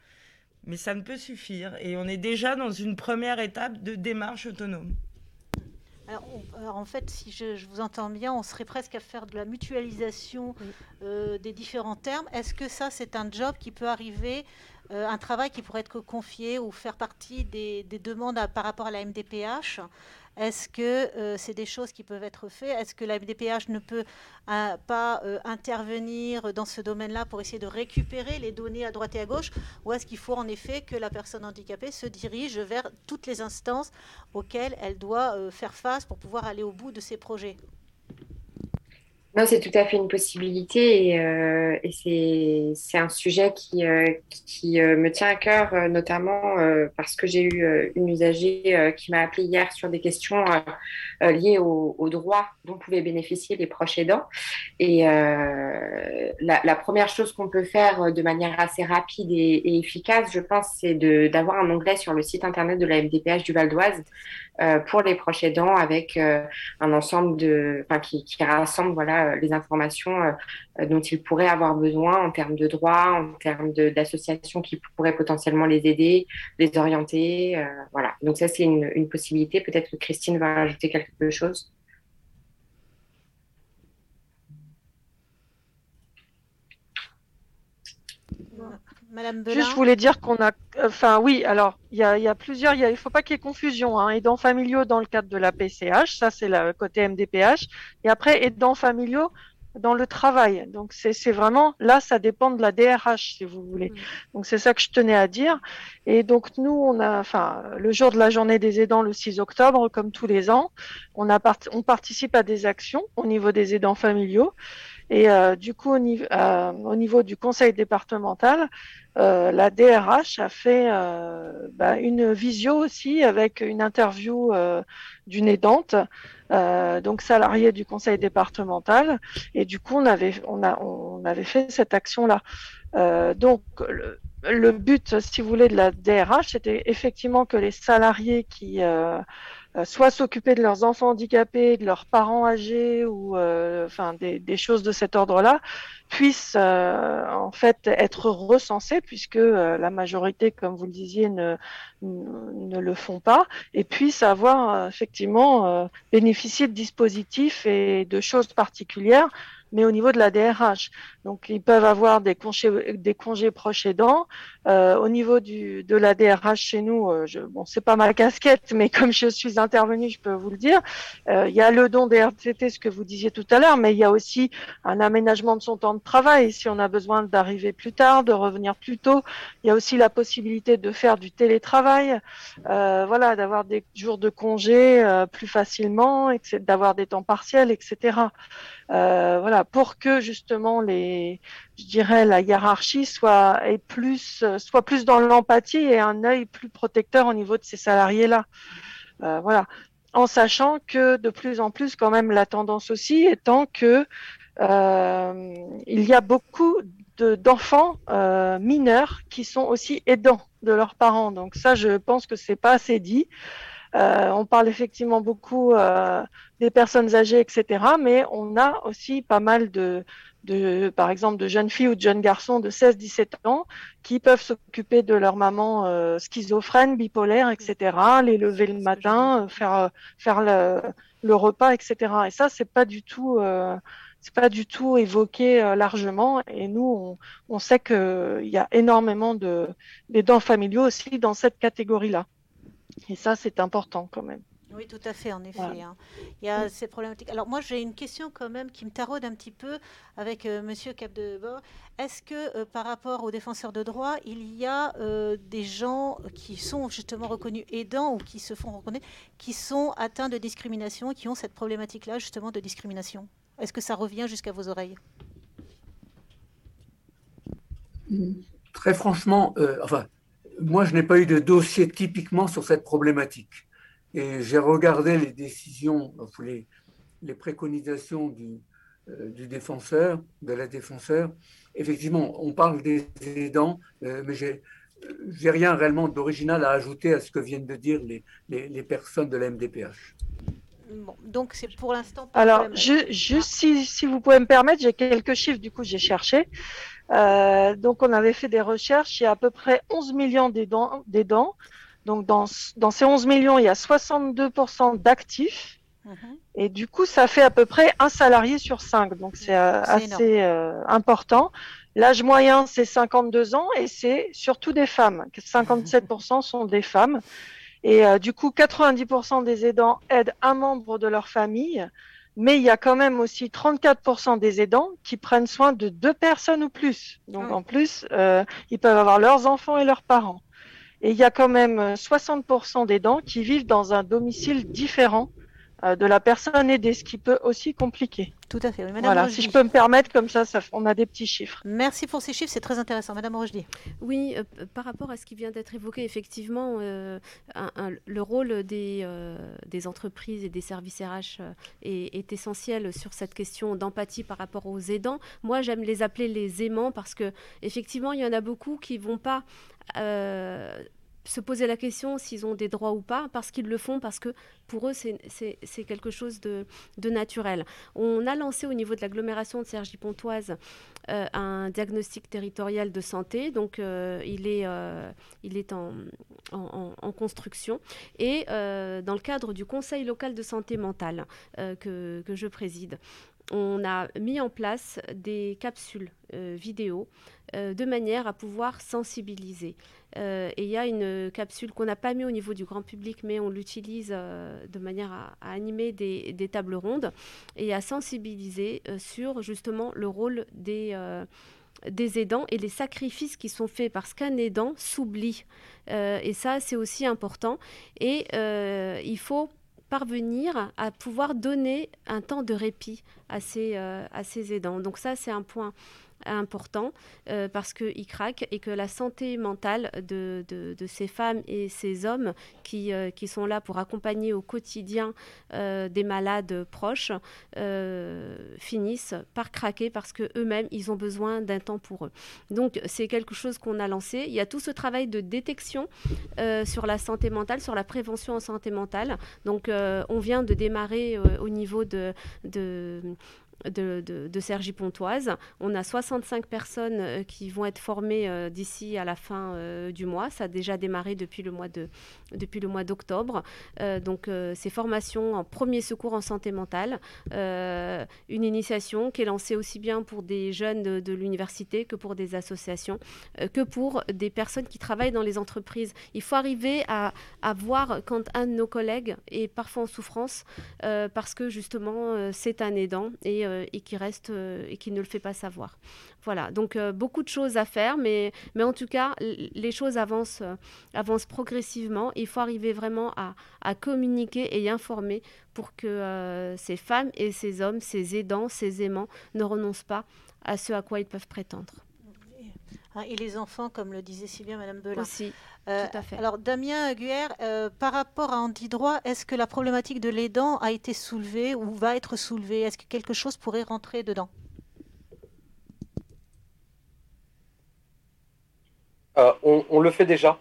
mais ça ne peut suffire. Et on est déjà dans une première étape de démarche autonome. Alors, en fait, si je, vous entends bien, on serait presque à faire de la mutualisation euh, des différents termes. Est-ce que ça, c'est un job qui peut arriver euh, un travail qui pourrait être confié ou faire partie des, demandes par rapport à la MDPH Est-ce que euh, c'est des choses qui peuvent être faites? Est-ce que la MDPH ne peut euh, pas intervenir dans ce domaine-là pour essayer de récupérer les données à droite et à gauche? Ou est-ce qu'il faut en effet que la personne handicapée se dirige vers toutes les instances auxquelles elle doit faire face pour pouvoir aller au bout de ses projets? Non, c'est tout à fait une possibilité et, euh, c'est un sujet qui, euh, euh, me tient à cœur, notamment parce que j'ai eu une usagère qui m'a appelé hier sur des questions liées aux droits dont pouvaient bénéficier les proches aidants. Et la, première chose qu'on peut faire de manière assez rapide et, et efficace, je pense, c'est d'avoir un onglet sur le site internet de la MDPH du Val d'Oise euh, pour les proches aidants avec euh, un ensemble de, enfin, qui, qui, rassemble voilà euh, les informations dont ils pourraient avoir besoin en termes de droits, en termes d'associations qui pourraient potentiellement les aider, les orienter, voilà. Donc ça c'est une, une possibilité. Peut-être que Christine va ajouter quelque chose. Madame Juste, je voulais dire qu'on a. Enfin, oui, alors, il y a, plusieurs. Il ne faut pas qu'il y ait confusion. Hein. Aidants familiaux dans le cadre de la PCH, ça, c'est le côté MDPH. Et après, aidants familiaux dans le travail. Donc, c'est vraiment. Là, ça dépend de la DRH, si vous voulez. Donc, c'est ça que je tenais à dire. Et donc, nous, on a. Enfin, le jour de la journée des aidants, le 6 octobre, comme tous les ans, on, a on participe à des actions au niveau des aidants familiaux. Et euh, du coup, au niveau, euh, au niveau, du conseil départemental, euh, la DRH a fait bah, une visio aussi avec une interview euh, d'une aidante, donc salariée du conseil départemental. Et du coup, on avait, on a, on avait fait cette action-là. donc, le, le, but, si vous voulez, de la DRH, c'était effectivement que les salariés qui soit s'occuper de leurs enfants handicapés, de leurs parents âgés ou euh, enfin des, des, choses de cet ordre-là puissent euh, en fait être recensés puisque la majorité, comme vous le disiez, ne, ne le font pas et puissent avoir effectivement bénéficié de dispositifs et de choses particulières mais au niveau de la DRH. Donc, ils peuvent avoir des congés, des congés proches aidants. Euh, au niveau du, de la DRH chez nous, euh, je, bon, c'est pas ma casquette, mais comme je suis intervenue, je peux vous le dire. Euh, il y a le don des RTT, ce que vous disiez tout à l'heure, mais il y a aussi un aménagement de son temps de travail. Si on a besoin d'arriver plus tard, de revenir plus tôt, il y a aussi la possibilité de faire du télétravail, euh, voilà, d'avoir des jours de congé euh, plus facilement, d'avoir des temps partiels, etc. Euh, voilà, pour que justement les, je dirais, la hiérarchie soit plus, soit plus dans l'empathie et un œil plus protecteur au niveau de ces salariés-là. Euh, voilà, en sachant que de plus en plus, quand même, la tendance aussi étant que euh, il y a beaucoup d'enfants euh, mineurs qui sont aussi aidants de leurs parents. Donc ça, je pense que c'est pas assez dit. Euh, on parle effectivement beaucoup euh, des personnes âgées, etc. Mais on a aussi pas mal de, de, par exemple, de jeunes filles ou de jeunes garçons de 16-17 ans qui peuvent s'occuper de leur maman euh, schizophrène, bipolaire, etc., les lever le matin, faire, faire le, le, repas, etc. Et ça, c'est pas du tout, c'est pas du tout évoqué euh, largement. Et nous, on, on sait qu'il y a énormément de d'aidants familiaux aussi dans cette catégorie-là. Et ça, c'est important quand même. Oui, tout à fait, en effet. Hein. Il y a ces problématiques. Alors moi, j'ai une question quand même qui me taraude un petit peu avec euh, Monsieur Capdebord. Est-ce que euh, par rapport aux défenseurs de droits, il y a euh, des gens qui sont justement reconnus aidants ou qui se font reconnaître, qui sont atteints de discrimination, qui ont cette problématique-là justement de discrimination? Est-ce que ça revient jusqu'à vos oreilles? Très franchement, enfin, moi, je n'ai pas eu de dossier typiquement sur cette problématique. Et j'ai regardé les décisions, les, préconisations du, euh, du, défenseur, de la défenseur. Effectivement, on parle des aidants, euh, mais j'ai n'ai rien réellement d'original à ajouter à ce que viennent de dire les, les personnes de la MDPH. Bon, donc c'est pour l'instant. Alors, je, juste si, si, vous pouvez me permettre, j'ai quelques chiffres, du coup j'ai cherché. Euh, donc on avait fait des recherches, il y a à peu près 11 millions d'aidants, donc, dans, dans, ces 11 millions, il y a 62% d'actifs. Mhm. Et du coup, ça fait à peu près un salarié sur cinq. Donc, c'est euh, assez euh, important. L'âge moyen, c'est 52 ans et c'est surtout des femmes. 57% sont des femmes. Et euh, du coup, 90% des aidants aident un membre de leur famille. Mais il y a quand même aussi 34% des aidants qui prennent soin de deux personnes ou plus. Donc, ah en plus, ils peuvent avoir leurs enfants et leurs parents. Et il y a quand même 60% euh, des dents qui vivent dans un domicile différent euh, de la personne aidée, ce qui peut aussi compliquer. Tout à fait. Madame voilà, si je peux me permettre, comme ça, ça, on a des petits chiffres. Merci pour ces chiffres, c'est très intéressant. Madame Rochdy. Oui, euh, par rapport à ce qui vient d'être évoqué, effectivement, le rôle des, des, entreprises et des services RH est, est, essentiel sur cette question d'empathie par rapport aux aidants. Moi, j'aime les appeler les aimants parce que, effectivement, il y en a beaucoup qui vont pas euh, se poser la question s'ils ont des droits ou pas, parce qu'ils le font, parce que pour eux, c'est quelque chose de, naturel. On a lancé au niveau de l'agglomération de Cergy-Pontoise euh, un diagnostic territorial de santé, donc euh, il est, il est en, construction, et dans le cadre du Conseil local de santé mentale que, je préside, on a mis en place des capsules vidéo euh, de manière à pouvoir sensibiliser. Euh, et il y a une capsule qu'on n'a pas mis au niveau du grand public, mais on l'utilise euh, de manière à, animer des, tables rondes et à sensibiliser sur justement le rôle des des aidants et les sacrifices qui sont faits parce qu'un aidant s'oublie. et ça, c'est aussi important. Et il faut parvenir à pouvoir donner un temps de répit à ces, à ces aidants. Donc ça, c'est un point important euh, parce qu'ils craquent et que la santé mentale de, ces femmes et ces hommes qui, euh, sont là pour accompagner au quotidien euh, des malades proches finissent par craquer parce qu'eux-mêmes, ils ont besoin d'un temps pour eux. Donc, c'est quelque chose qu'on a lancé. Il y a tout ce travail de détection sur la santé mentale, sur la prévention en santé mentale. Donc, on vient de démarrer au niveau de de, de, Sergi Pontoise. On a 65 personnes euh, qui vont être formées euh, d'ici à la fin euh, du mois. Ça a déjà démarré depuis le mois d'octobre. donc ces formations en premier secours en santé mentale, une initiation qui est lancée aussi bien pour des jeunes de, l'université que pour des associations, que pour des personnes qui travaillent dans les entreprises. Il faut arriver à, à voir quand un de nos collègues est parfois en souffrance parce que justement c'est un aidant et et qui reste euh, et qui ne le fait pas savoir. Voilà, donc euh, beaucoup de choses à faire, mais, mais en tout cas, les choses avancent, avancent progressivement. Il faut arriver vraiment à, à communiquer et informer pour que ces femmes et ces hommes, ces aidants, ces aimants ne renoncent pas à ce à quoi ils peuvent prétendre. Ah, et les enfants, comme le disait si bien Madame Belin. Aussi, tout à fait. Alors, Damien Guer, par rapport à Andy Droit, est-ce que la problématique de l'aidant a été soulevée ou va être soulevée? Est-ce que quelque chose pourrait rentrer dedans? Euh, on, le fait déjà.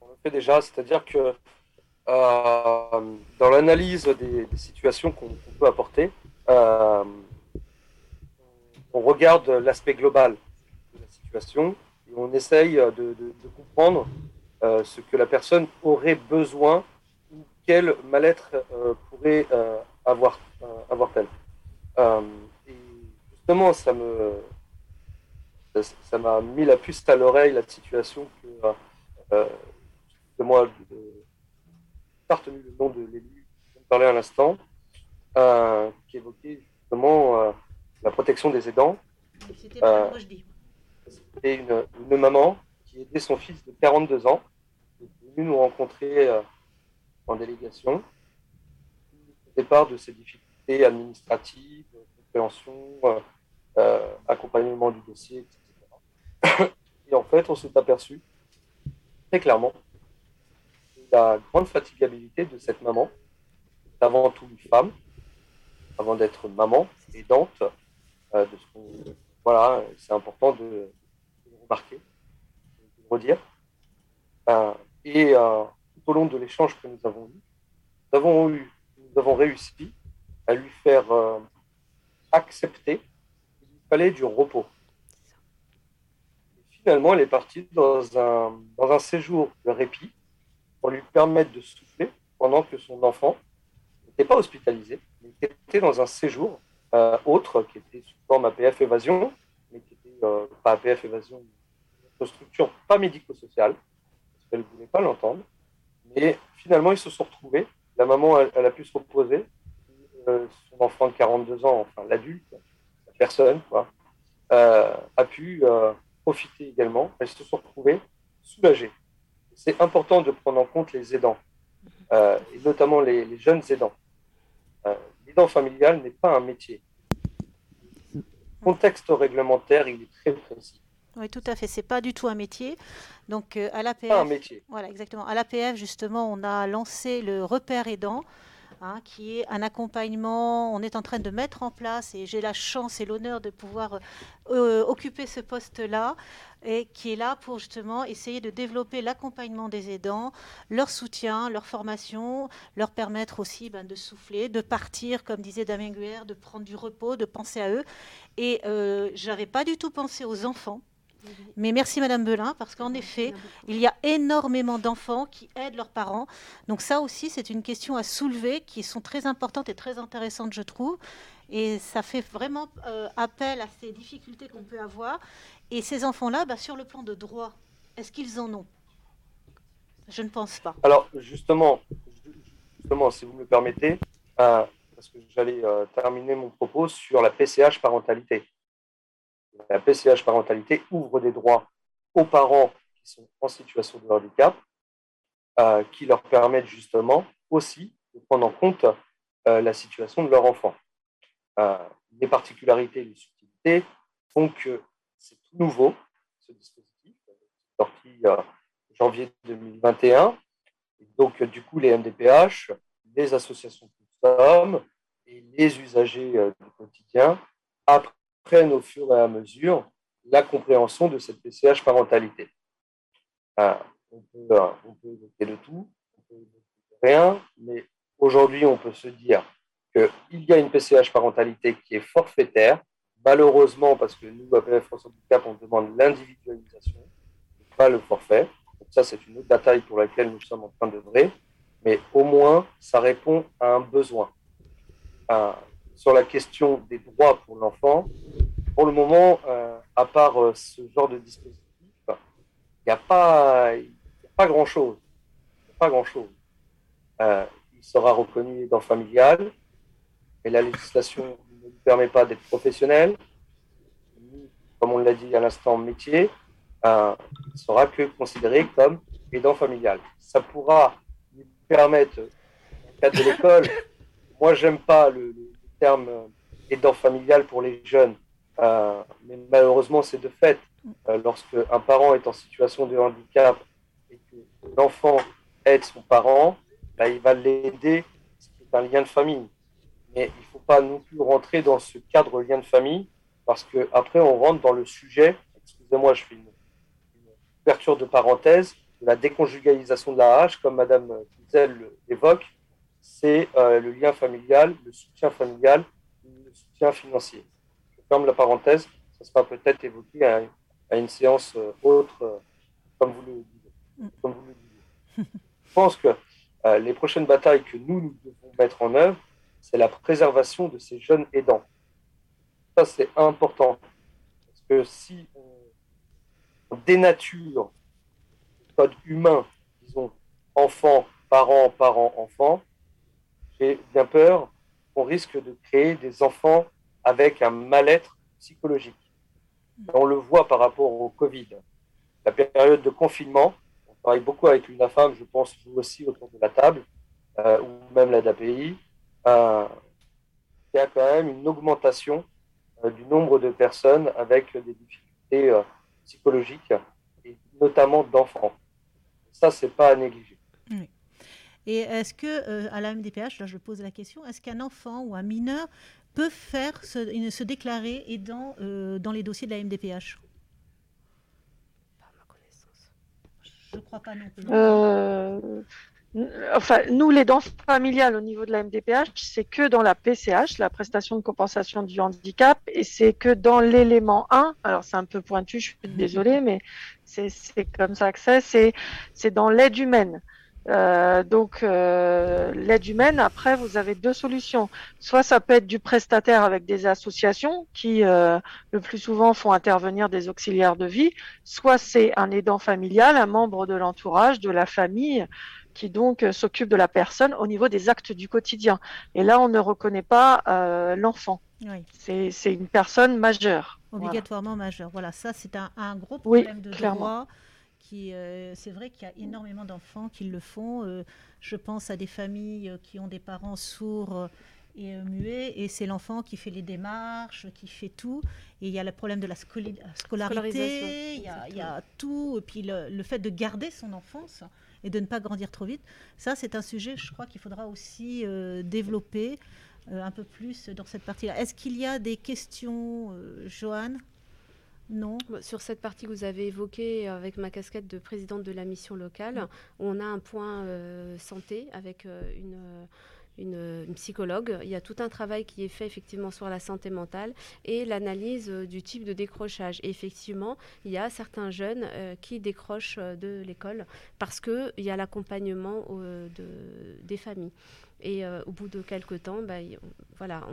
On le fait déjà, c'est-à-dire que euh, dans l'analyse des, situations qu'on peut apporter, euh, on regarde l'aspect global situation et on essaye de, de, comprendre ce que la personne aurait besoin ou quel mal-être pourrait avoir, avoir-elle. et justement, ça me ça m'a mis la puce à l'oreille la situation que, euh, moi, pas retenu le nom de l'élu dont parlais à l'instant, euh, qui évoquait justement euh, la protection des aidants. C'était euh, une, maman qui aidait son fils de 42 ans, qui est venue nous rencontrer euh, en délégation au départ de ses difficultés administratives, compréhension, accompagnement du dossier, etc. Et en fait, on s'est aperçu très clairement la grande fatigabilité de cette maman, avant tout une femme, avant d'être maman, aidante, euh, de ce voilà, c'est important de, le remarquer, de le redire. Euh, et euh, tout au long de l'échange que nous avons eu, nous avons, réussi à lui faire accepter qu'il fallait du repos finalement, elle est partie dans un, dans un séjour de répit pour lui permettre de souffler pendant que son enfant n'était pas hospitalisé, mais était dans un séjour euh, autre qui était sous forme APF évasion, mais qui était euh, pas APF évasion, structure pas médico-sociale, parce qu'elle ne voulait pas l'entendre. Mais finalement, ils se sont retrouvés. La maman, elle, a pu se reposer. Euh, son enfant de 42 ans, enfin l'adulte, la personne, quoi, a pu profiter également, elles se sont retrouvées soulagées. C'est important de prendre en compte les aidants, euh, et notamment les, jeunes aidants. Euh, L'aidant familial n'est pas un métier. Le contexte réglementaire, il est très précis. Oui, tout à fait. C'est pas du tout un métier. Donc, euh, à l'APF, un métier. Voilà, exactement. À l'APF, justement, on a lancé le repère aidant Hein, qui est un accompagnement. On est en train de mettre en place, et j'ai la chance et l'honneur de pouvoir euh, occuper ce poste-là, et qui est là pour justement essayer de développer l'accompagnement des aidants, leur soutien, leur formation, leur permettre aussi ben, de souffler, de partir, comme disait Damien Guer, de prendre du repos, de penser à eux. Et euh, j'avais pas du tout pensé aux enfants mais merci Madame Belin, parce qu'en effet, il y a énormément d'enfants qui aident leurs parents. Donc ça aussi, c'est une question à soulever, qui sont très importantes et très intéressantes, je trouve. Et ça fait vraiment euh, appel à ces difficultés qu'on peut avoir. Et ces enfants-là, bah, sur le plan de droit, est-ce qu'ils en ont? Je ne pense pas. Alors justement, justement si vous me le permettez, euh, parce que j'allais euh, terminer mon propos sur la PCH parentalité la PCH parentalité ouvre des droits aux parents qui sont en situation de handicap, euh, qui leur permettent justement aussi de prendre en compte euh, la situation de leur enfant. Euh, les particularités et les subtilités font que c'est tout nouveau, ce dispositif, sorti janvier 2021. Et donc, du coup, les MDPH, les associations de sommes et les usagers du quotidien prennent au fur et à mesure la compréhension de cette PCH parentalité. Euh, on, peut, euh, on, peut, évoquer de tout, on peut évoquer de rien, mais aujourd'hui, on peut se dire qu'il y a une PCH parentalité qui est forfaitaire, malheureusement, parce que nous, à PF France Handicap, on demande l'individualisation, pas le forfait. Donc ça, c'est une autre bataille pour laquelle nous sommes en train de vrai, mais au moins, ça répond à un besoin. Euh, sur la question des droits pour l'enfant, pour le moment, euh, à part euh, ce genre de dispositif, il n'y a pas, pas grand-chose. Pas grand-chose. Euh, il sera reconnu aidant familial, mais la législation ne lui permet pas d'être professionnel. Comme on l'a dit à l'instant, métier, il ne sera que considéré comme aidant familial. Ça pourra lui permettre, dans le cadre de l'école, moi, j'aime pas le terme aidant familial pour les jeunes, euh, mais malheureusement, c'est de fait. Euh, lorsque un parent est en situation de handicap et que l'enfant aide son parent, bah, il va l'aider, c'est un lien de famille. Mais il ne faut pas non plus rentrer dans ce cadre lien de famille, parce qu'après, on rentre dans le sujet, excusez-moi, je fais une, ouverture de parenthèse, de la déconjugalisation de la hache, comme Madame Kizel l'évoque, c'est euh, le lien familial, le soutien familial, le soutien financier ferme la parenthèse, ça sera peut-être évoqué à, une séance autre, comme vous le disiez. Comme vous le disiez. Je pense que les prochaines batailles que nous, nous devons mettre en œuvre, c'est la préservation de ces jeunes aidants. Ça, c'est important. Parce que si on dénature le code humain, disons, enfant, parent, parent, enfant, j'ai bien peur qu'on risque de créer des enfants avec un mal-être psychologique. on le voit par rapport au Covid. La période de confinement, on travaille beaucoup avec l'UNAFAM, je pense vous aussi autour de la table, euh, ou même la DAPI. Euh, il y a quand même une augmentation euh, du nombre de personnes avec des difficultés psychologiques, et notamment d'enfants. Ça, c'est pas à négliger. Et est-ce que, à la MDPH, là je pose la question, est-ce qu'un enfant ou un mineur peut faire se, se déclarer aidant dans les dossiers de la MDPH Pas ma connaissance. Je ne crois pas non plus. Enfin, nous, les dents familiales au niveau de la MDPH, c'est que dans la PCH, la prestation de compensation du handicap, et c'est que dans l'élément 1, alors c'est un peu pointu, je suis désolée, mais c'est comme ça que c'est, c'est dans l'aide humaine. Euh, donc euh, l'aide humaine, après, vous avez deux solutions. Soit ça peut être du prestataire avec des associations qui, euh, le plus souvent, font intervenir des auxiliaires de vie, soit c'est un aidant familial, un membre de l'entourage, de la famille, qui donc s'occupe de la personne au niveau des actes du quotidien. Et là, on ne reconnaît pas l'enfant. C'est une personne majeure. Obligatoirement majeure. Voilà, ça c'est un, gros problème de droit. Qui, euh, c'est vrai qu'il y a énormément d'enfants qui le font. je pense à des familles qui ont des parents sourds et muets, et c'est l'enfant qui fait les démarches, qui fait tout. Et il y a le problème de la scolarité, il y, a, il y, a, tout, et puis le, le, fait de garder son enfance et de ne pas grandir trop vite. Ça, c'est un sujet, je crois, qu'il faudra aussi euh, développer euh, un peu plus dans cette partie-là. Est-ce qu'il y a des questions, euh, Joanne? Non. Bah, sur cette partie que vous avez évoquée avec ma casquette de présidente de la mission locale, on a un point santé avec une une, psychologue. Il y a tout un travail qui est fait effectivement sur la santé mentale et l'analyse euh, du type de décrochage. Et effectivement, il y a certains jeunes euh, qui décrochent euh, de l'école parce qu'il y a l'accompagnement des familles. Et euh, au bout de quelques temps, bah, voilà,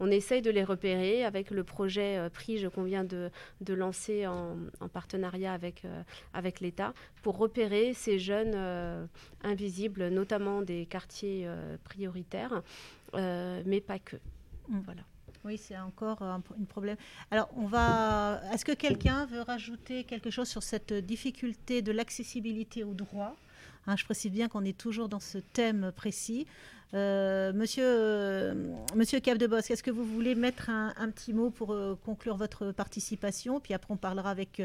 on, essaye de les repérer avec le projet euh, PRIGE qu'on vient de, de lancer en, partenariat avec, euh, avec l'État pour repérer ces jeunes invisibles, notamment des quartiers prioritaires, mais pas que. Mm. Voilà. Oui, c'est encore un, problème. Alors, on va. Est-ce que quelqu'un veut rajouter quelque chose sur cette difficulté de l'accessibilité au droit hein, Je précise bien qu'on est toujours dans ce thème précis. Euh, monsieur, euh, monsieur Cap de Bosque, est-ce que vous voulez mettre un, petit mot pour euh, conclure votre participation? Puis après, on parlera avec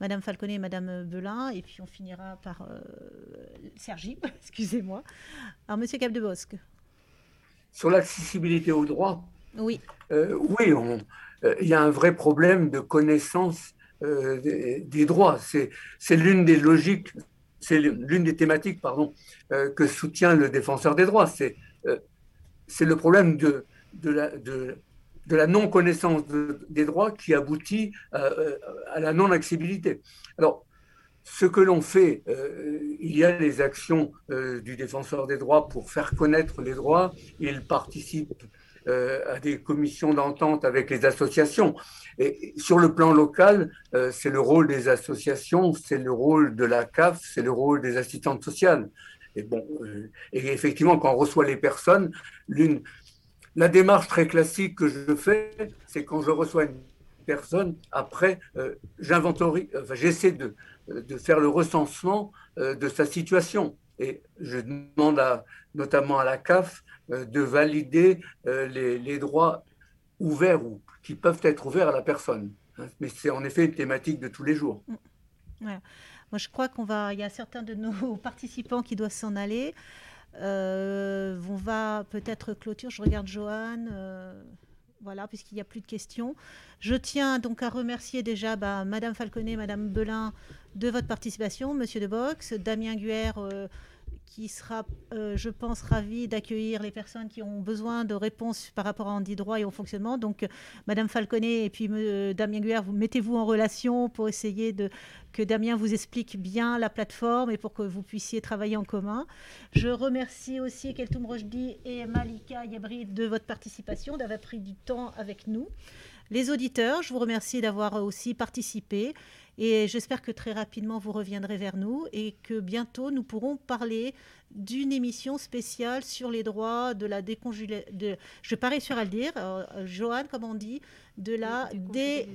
Madame Falconet et Madame Belin, et puis on finira par Sergi, excusez-moi. Alors, Monsieur Cap de Bosque. Sur l'accessibilité au droit, oui, oui, il y a un vrai problème de connaissance des, des, droits. C'est l'une des logiques c'est l'une des thématiques pardon, euh, que soutient le défenseur des droits. C'est euh, le problème de, de la, de, la non-connaissance des droits qui aboutit euh, à, la non-accessibilité. Alors, ce que l'on fait, il y a les actions du défenseur des droits pour faire connaître les droits. Il participe à des commissions d'entente avec les associations. Et sur le plan local, euh, c'est le rôle des associations, c'est le rôle de la CAF, c'est le rôle des assistantes sociales. Et bon, euh, effectivement, quand on reçoit les personnes, l'une, la démarche très classique que je fais, c'est quand je reçois une personne, après, euh, j'inventorie, enfin, j'essaie de, de faire le recensement de sa situation. Et je demande à, notamment à la CAF de valider les, les droits ouverts ou qui peuvent être ouverts à la personne. Hein. Mais c'est en effet une thématique de tous les jours. Mm. Moi, je crois qu'on va. Il y a certains de nos participants qui doivent s'en aller. Euh, on va peut-être clôture. Je regarde. Euh, voilà, puisqu'il n'y a plus de questions. Je tiens donc à remercier déjà bah, Madame Falconet, Madame Belin de votre participation, Monsieur de Box, Damien Guer, euh, qui sera, euh, je pense, ravi d'accueillir les personnes qui ont besoin de réponses par rapport à Andy Droit et au fonctionnement. Donc, Madame Falconet et puis Damien Guer, vous mettez-vous en relation pour essayer de que Damien vous explique bien la plateforme et pour que vous puissiez travailler en commun. Je remercie aussi Keltoum Rojdi et Malika Yabri de votre participation, d'avoir pris du temps avec nous. Les auditeurs, je vous remercie d'avoir aussi participé et j'espère que très rapidement vous reviendrez vers nous et que bientôt nous pourrons parler d'une émission spéciale sur les droits de la déconjugalisation. Je parie sur à le dire, euh, Johan, comme on dit, de la dé...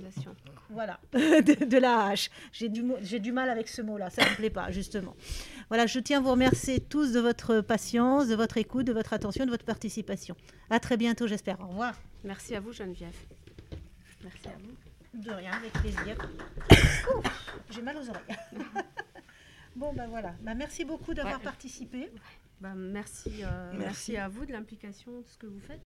Voilà, de, la hache. J'ai du, du mal avec ce mot-là, ça ne me plaît pas, justement. Voilà, je tiens à vous remercier tous de votre patience, de votre écoute, de votre attention, de votre participation. À très bientôt, j'espère. Au revoir. Merci à vous, Geneviève. Merci à vous. De rien, avec plaisir. J'ai mal aux oreilles. bon, ben voilà. Ben, merci beaucoup d'avoir participé. Ben, merci, euh, merci à vous de l'implication, de ce que vous faites.